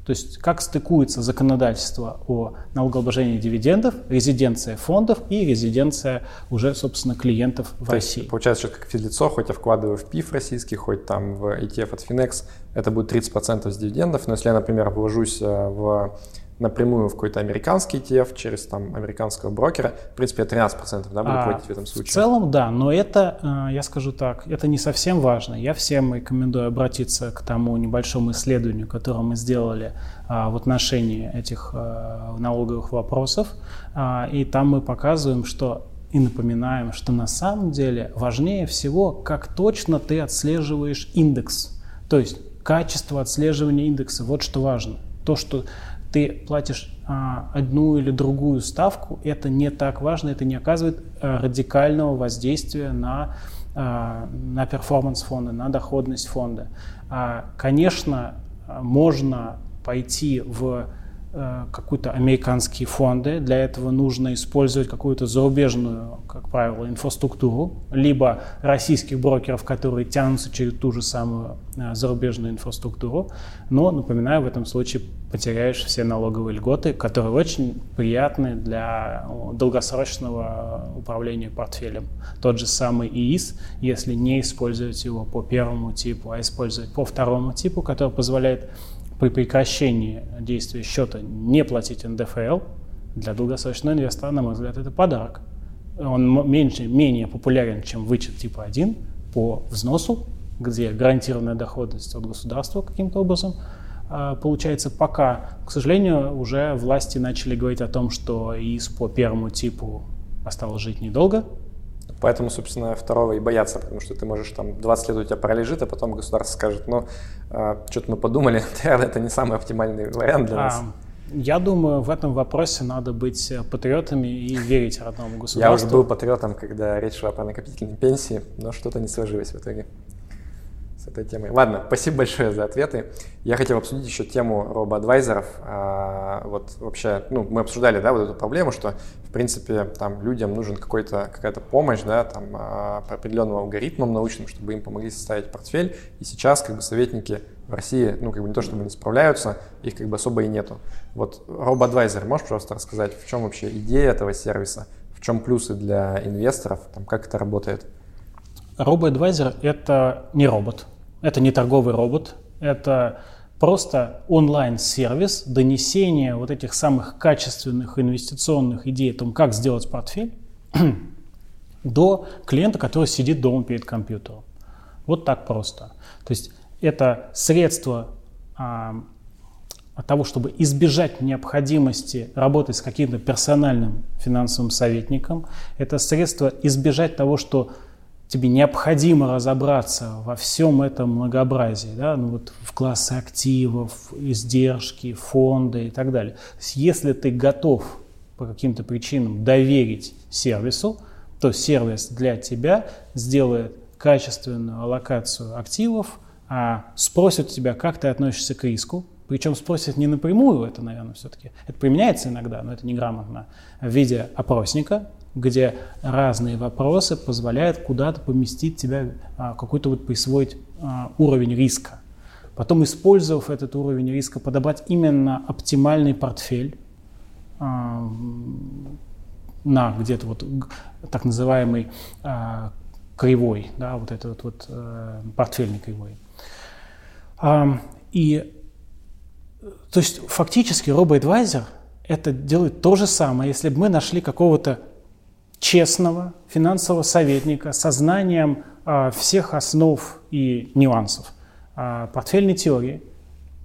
то есть как стыкуется законодательство о налогообложении дивидендов, резиденция фондов и резиденция уже, собственно, клиентов в То России. Есть, получается, что как физлицо, хоть я вкладываю в ПИФ российский, хоть там в ETF от Finex, это будет 30% с дивидендов. Но если я, например, вложусь э, в напрямую в какой-то американский ETF через там американского брокера, в принципе, 13% да, будет платить а, в этом случае. В целом, да, но это, э, я скажу так, это не совсем важно. Я всем рекомендую обратиться к тому небольшому исследованию, которое мы сделали а, в отношении этих э, налоговых вопросов, и там мы показываем, что и напоминаем, что на самом деле важнее всего, как точно ты отслеживаешь индекс. То есть качество отслеживания индекса, вот что важно. То, что ты платишь а, одну или другую ставку, это не так важно, это не оказывает а, радикального воздействия на, а, на перформанс фонда, на доходность фонда. А, конечно, можно пойти в Э, какие-то американские фонды. Для этого нужно использовать какую-то зарубежную, как правило, инфраструктуру, либо российских брокеров, которые тянутся через ту же самую э, зарубежную инфраструктуру. Но, напоминаю, в этом случае потеряешь все налоговые льготы, которые очень приятны для долгосрочного управления портфелем. Тот же самый ИИС, если не использовать его по первому типу, а использовать по второму типу, который позволяет при прекращении действия счета не платить НДФЛ, для долгосрочного инвестора, на мой взгляд, это подарок. Он меньше, менее популярен, чем вычет типа 1 по взносу, где гарантированная доходность от государства каким-то образом получается пока. К сожалению, уже власти начали говорить о том, что ИИС по первому типу осталось жить недолго, Поэтому, собственно, второго и боятся, потому что ты можешь там 20 лет у тебя пролежит, а потом государство скажет, ну, а, что-то мы подумали, наверное, это не самый оптимальный вариант для нас. А, я думаю, в этом вопросе надо быть патриотами и верить родному государству. Я уже был патриотом, когда речь шла про накопительные пенсии, но что-то не сложилось в итоге этой темой. Ладно, спасибо большое за ответы. Я хотел обсудить еще тему робоадвайзеров. А, вот вообще, ну, мы обсуждали, да, вот эту проблему, что, в принципе, там людям нужен какой-то, какая-то помощь, да, там, а, по определенным алгоритмам научным, чтобы им помогли составить портфель. И сейчас, как бы, советники в России, ну, как бы не то, чтобы не справляются, их как бы особо и нету. Вот робоадвайзер, можешь просто рассказать, в чем вообще идея этого сервиса, в чем плюсы для инвесторов, там, как это работает? RoboAdvisor — это не робот, это не торговый робот, это просто онлайн-сервис донесения вот этих самых качественных инвестиционных идей о том, как сделать портфель, до клиента, который сидит дома перед компьютером. Вот так просто. То есть это средство а, от того, чтобы избежать необходимости работать с каким-то персональным финансовым советником. Это средство избежать того, что тебе необходимо разобраться во всем этом многообразии, да, ну вот в классы активов, издержки, фонды и так далее. Если ты готов по каким-то причинам доверить сервису, то сервис для тебя сделает качественную аллокацию активов, а спросит у тебя, как ты относишься к риску, причем спросит не напрямую, это, наверное, все-таки, это применяется иногда, но это неграмотно, в виде опросника, где разные вопросы позволяют куда-то поместить тебя, а, какой-то вот присвоить а, уровень риска. Потом, использовав этот уровень риска, подобрать именно оптимальный портфель а, на где-то вот так называемый кривой, да, вот этот вот, вот портфельный кривой. И то есть фактически RoboAdvisor это делает то же самое, если бы мы нашли какого-то честного финансового советника со знанием а, всех основ и нюансов. А, портфельной теории,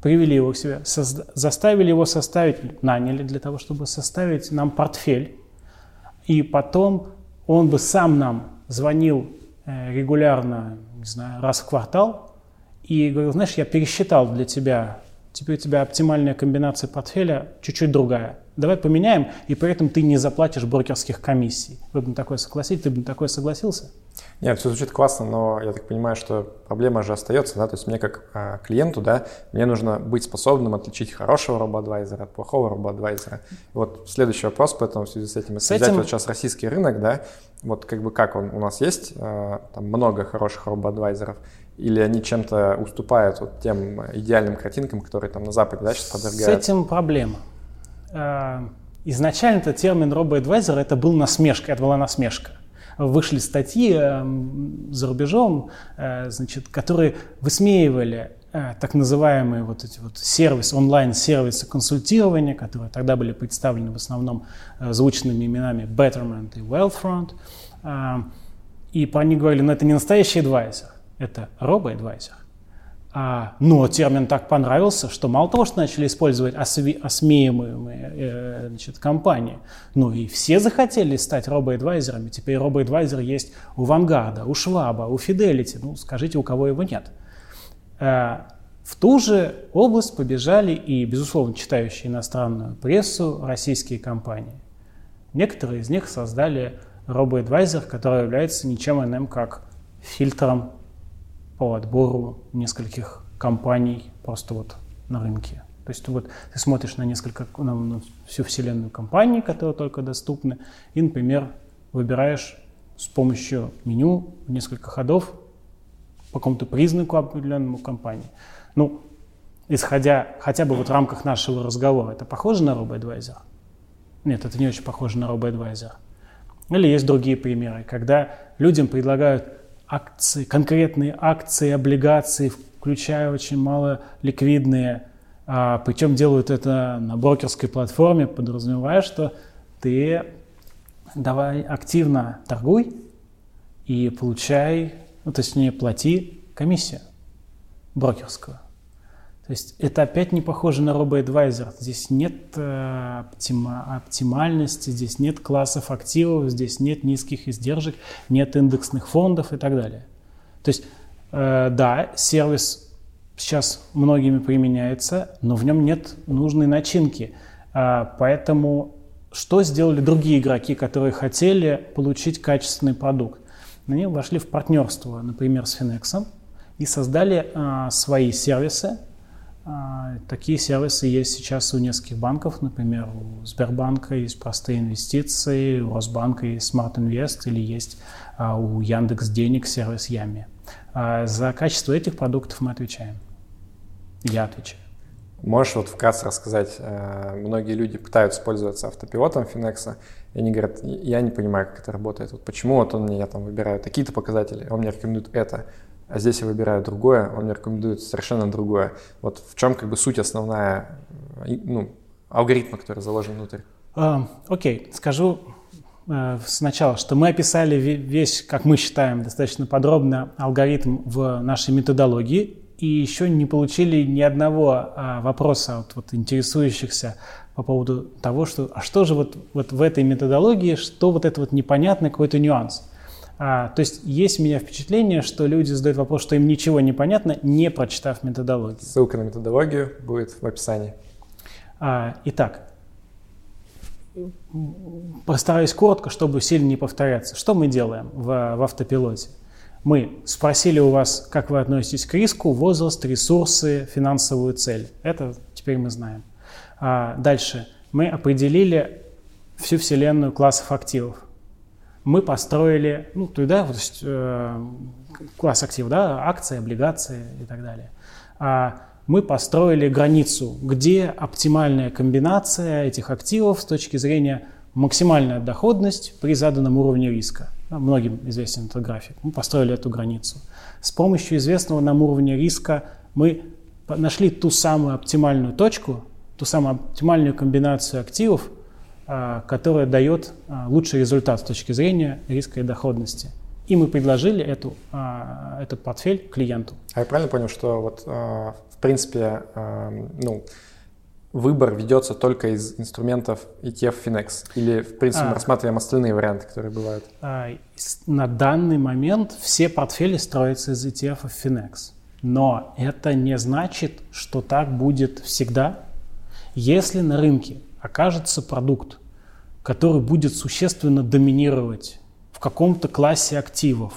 привели его к себе, заставили его составить, наняли для того, чтобы составить нам портфель, и потом он бы сам нам звонил э, регулярно, не знаю, раз в квартал и говорил, знаешь, я пересчитал для тебя, теперь у тебя оптимальная комбинация портфеля чуть-чуть другая давай поменяем, и при этом ты не заплатишь брокерских комиссий. Вы бы на такое согласились? Ты бы на такое согласился? Нет, все звучит классно, но я так понимаю, что проблема же остается, да, то есть мне как а, клиенту, да, мне нужно быть способным отличить хорошего робоадвайзера от плохого робоадвайзера. Вот следующий вопрос, поэтому в связи с этим, если с взять вот сейчас российский рынок, да, вот как бы как он, у нас есть а, там много хороших робоадвайзеров, или они чем-то уступают вот тем идеальным картинкам, которые там на Западе, да, сейчас подвергают? С этим проблема. Э, изначально этот термин робоадвайзер это был насмешка, это была насмешка. Вышли статьи э, за рубежом, э, значит, которые высмеивали так называемые вот эти вот сервисы, онлайн-сервисы консультирования, которые тогда были представлены в основном звучными именами Betterment и Wealthfront. И по них говорили, ну это не настоящий адвайзер, это робоадвайзер. А, но термин так понравился, что мало того, что начали использовать осве- осмеиваемые э, значит, компании, но и все захотели стать робоадвайзерами. Теперь робоадвайзер есть у Вангарда, у Шваба, у Fidelity. Ну, скажите, у кого его нет. Э, В ту же область побежали и, безусловно, читающие иностранную прессу российские компании. Некоторые из них создали RoboAdvisor, который является ничем иным, как фильтром по отбору нескольких компаний просто вот на рынке. То есть вот ты смотришь на несколько, на, на всю вселенную компаний, которые только доступны, и, например, выбираешь с помощью меню несколько ходов по какому-то признаку определенному компании. Ну, исходя хотя бы вот в рамках нашего разговора, это похоже на RoboAdvisor? Нет, это не очень похоже на RoboAdvisor. Или есть другие примеры, когда людям предлагают акции, конкретные акции, облигации, включая очень мало ликвидные, а, причем делают это на брокерской платформе, подразумевая, что ты давай активно торгуй и получай, ну, то есть не плати комиссию брокерскую. То есть это опять не похоже на RoboAdvisor. Здесь нет э, оптима, оптимальности, здесь нет классов активов, здесь нет низких издержек, нет индексных фондов и так далее. То есть, э, да, сервис сейчас многими применяется, но в нем нет нужной начинки. Э, поэтому что сделали другие игроки, которые хотели получить качественный продукт? Они вошли в партнерство, например, с Finex и создали э, свои сервисы, а, такие сервисы есть сейчас у нескольких банков, например, у Сбербанка есть простые инвестиции, у Росбанка есть Smart Invest или есть а, у Яндекс Денег сервис Ями. А, за качество этих продуктов мы отвечаем. Я отвечаю. Можешь вот вкратце рассказать, многие люди пытаются пользоваться автопилотом Финекса, и они говорят, я не понимаю, как это работает. Вот почему вот он мне, я там выбираю такие-то показатели, он мне рекомендует это а здесь я выбираю другое, он мне рекомендует совершенно другое. Вот в чем как бы суть основная, ну, алгоритма, который заложен внутрь? А, окей, okay. скажу э, сначала, что мы описали весь, как мы считаем, достаточно подробно алгоритм в нашей методологии, и еще не получили ни одного а, вопроса от вот, интересующихся по поводу того, что а что же вот, вот в этой методологии, что вот это вот непонятный какой-то нюанс. А, то есть есть у меня впечатление, что люди задают вопрос, что им ничего не понятно, не прочитав методологию. Ссылка на методологию будет в описании. А, итак, постараюсь коротко, чтобы сильно не повторяться. Что мы делаем в, в автопилоте? Мы спросили у вас, как вы относитесь к риску, возраст, ресурсы, финансовую цель. Это теперь мы знаем. А дальше мы определили всю вселенную классов активов мы построили, ну, туда, то есть э, класс активов, да, акции, облигации и так далее. А мы построили границу, где оптимальная комбинация этих активов с точки зрения максимальная доходность при заданном уровне риска. Многим известен этот график. Мы построили эту границу. С помощью известного нам уровня риска мы нашли ту самую оптимальную точку, ту самую оптимальную комбинацию активов, которая дает а, лучший результат с точки зрения риска и доходности. И мы предложили эту, а, этот портфель клиенту. А я правильно понял, что вот в принципе ну, выбор ведется только из инструментов ETF Finex? Или, в принципе, мы рассматриваем остальные варианты, которые бывают? На данный момент все портфели строятся из ETF Finex. Но это не значит, что так будет всегда. Если на рынке окажется продукт, который будет существенно доминировать в каком-то классе активов,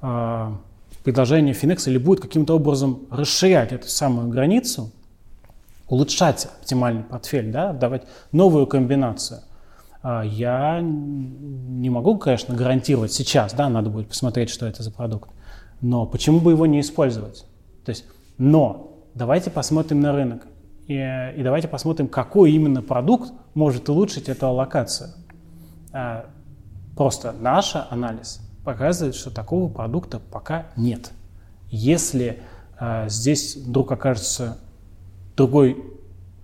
а, предложение Finex или будет каким-то образом расширять эту самую границу, улучшать оптимальный портфель, да, давать новую комбинацию. А, я не могу, конечно, гарантировать сейчас, да, надо будет посмотреть, что это за продукт, но почему бы его не использовать? То есть, но давайте посмотрим на рынок. И, и давайте посмотрим, какой именно продукт может улучшить эту аллокацию. А, просто наш анализ показывает, что такого продукта пока нет. Если а, здесь вдруг окажется другой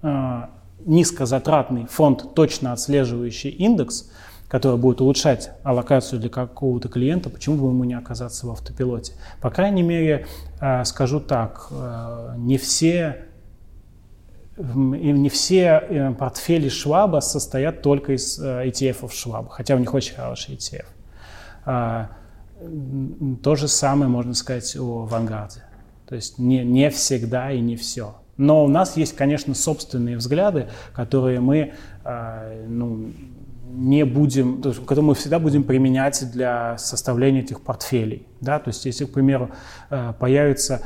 а, низкозатратный фонд, точно отслеживающий индекс, который будет улучшать аллокацию для какого-то клиента, почему бы ему не оказаться в автопилоте? По крайней мере, скажу так, не все и не все э, портфели Шваба состоят только из ETF э, Шваба, хотя у них очень хороший ETF. А, то же самое можно сказать о Вангарде. То есть не, не всегда и не все. Но у нас есть, конечно, собственные взгляды, которые мы э, ну, не будем, то есть, которые мы всегда будем применять для составления этих портфелей. Да? То есть если, к примеру, э, появится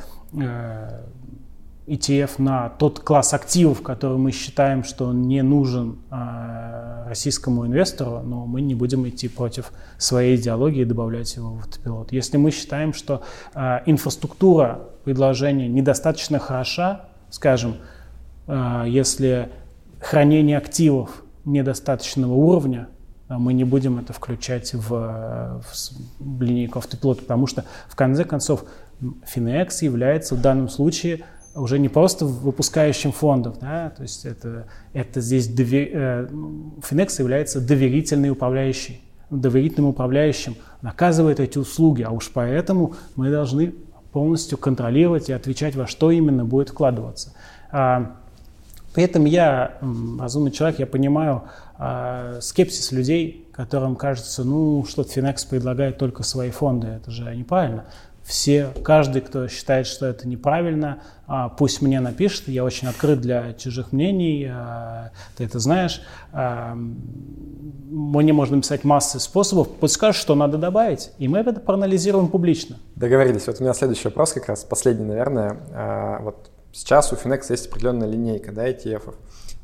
ETF на тот класс активов, который мы считаем, что он не нужен э, российскому инвестору, но мы не будем идти против своей идеологии и добавлять его в автопилот. Если мы считаем, что э, инфраструктура предложения недостаточно хороша, скажем, э, если хранение активов недостаточного уровня, мы не будем это включать в, в линейку автопилота, потому что в конце концов Finex является в данном случае уже не просто выпускающим фондов, да, то есть это, это здесь довер, э, Finex является доверительный управляющий, доверительным управляющим, наказывает эти услуги, а уж поэтому мы должны полностью контролировать и отвечать, во что именно будет вкладываться. А, при этом я разумный человек, я понимаю а, скепсис людей, которым кажется, ну, что Finex предлагает только свои фонды, это же неправильно все, каждый, кто считает, что это неправильно, а, пусть мне напишет. Я очень открыт для чужих мнений, а, ты это знаешь. А, мне можно написать массы способов, пусть скажешь, что надо добавить, и мы это проанализируем публично. Договорились. Вот у меня следующий вопрос как раз, последний, наверное. Вот сейчас у Finex есть определенная линейка да, ETF.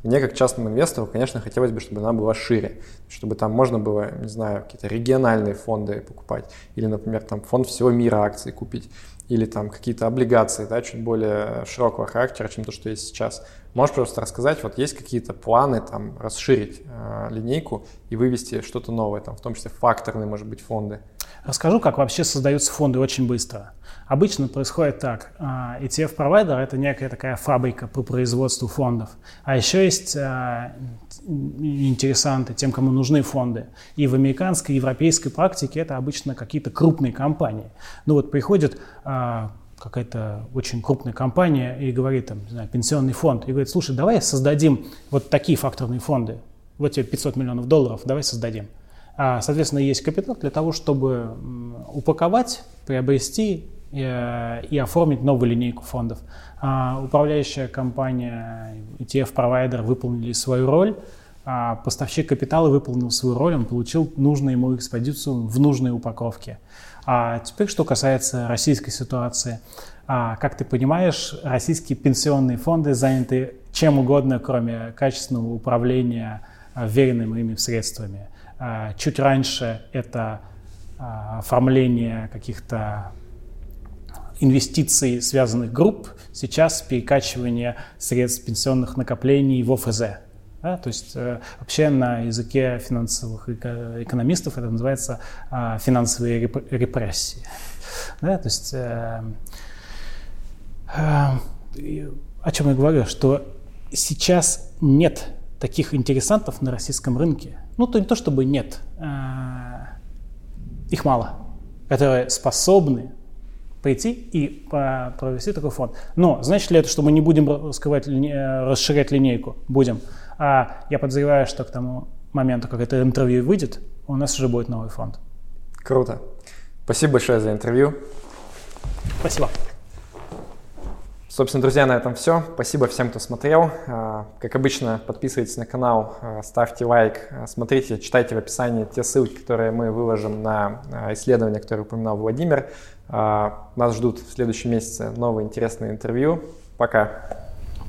Мне, как частному инвестору, конечно, хотелось бы, чтобы она была шире, чтобы там можно было, не знаю, какие-то региональные фонды покупать, или, например, там фонд всего мира акций купить, или там какие-то облигации, да, чуть более широкого характера, чем то, что есть сейчас. Можешь просто рассказать, вот есть какие-то планы там расширить э, линейку и вывести что-то новое, там, в том числе факторные, может быть, фонды? Расскажу, как вообще создаются фонды очень быстро. Обычно происходит так. А, ETF-провайдер – это некая такая фабрика по производству фондов. А еще есть а, интересанты тем, кому нужны фонды. И в американской, европейской практике это обычно какие-то крупные компании. Ну вот приходит а, какая-то очень крупная компания и говорит, там, не знаю, пенсионный фонд, и говорит, слушай, давай создадим вот такие факторные фонды. Вот тебе 500 миллионов долларов, давай создадим. А, соответственно, есть капитал для того, чтобы упаковать, приобрести Э, и оформить новую линейку фондов. А управляющая компания, ETF-провайдер выполнили свою роль, а поставщик капитала выполнил свою роль, он получил нужную ему экспозицию в нужной упаковке. А теперь, что касается российской ситуации. А, как ты понимаешь, российские пенсионные фонды заняты чем угодно, кроме качественного управления веренными ими средствами. Чуть раньше это оформление каких-то инвестиций связанных групп, сейчас перекачивание средств пенсионных накоплений в ОФЗ. Да, то есть э, вообще на языке финансовых экономистов это называется э, финансовые реп репрессии. Да, то есть э, э, о чем я говорю, что сейчас нет таких интересантов на российском рынке. Ну, то не то чтобы нет, э, их мало, которые способны пойти и провести такой фонд. Но значит ли это, что мы не будем раскрывать, расширять линейку? Будем. А я подозреваю, что к тому моменту, как это интервью выйдет, у нас уже будет новый фонд. Круто. Спасибо большое за интервью. Спасибо. Собственно, друзья, на этом все. Спасибо всем, кто смотрел. А, как обычно, подписывайтесь на канал, а, ставьте лайк, а, смотрите, читайте в описании те ссылки, которые мы выложим на исследование, которое упоминал Владимир. Нас ждут в следующем месяце новые интересные интервью. Пока.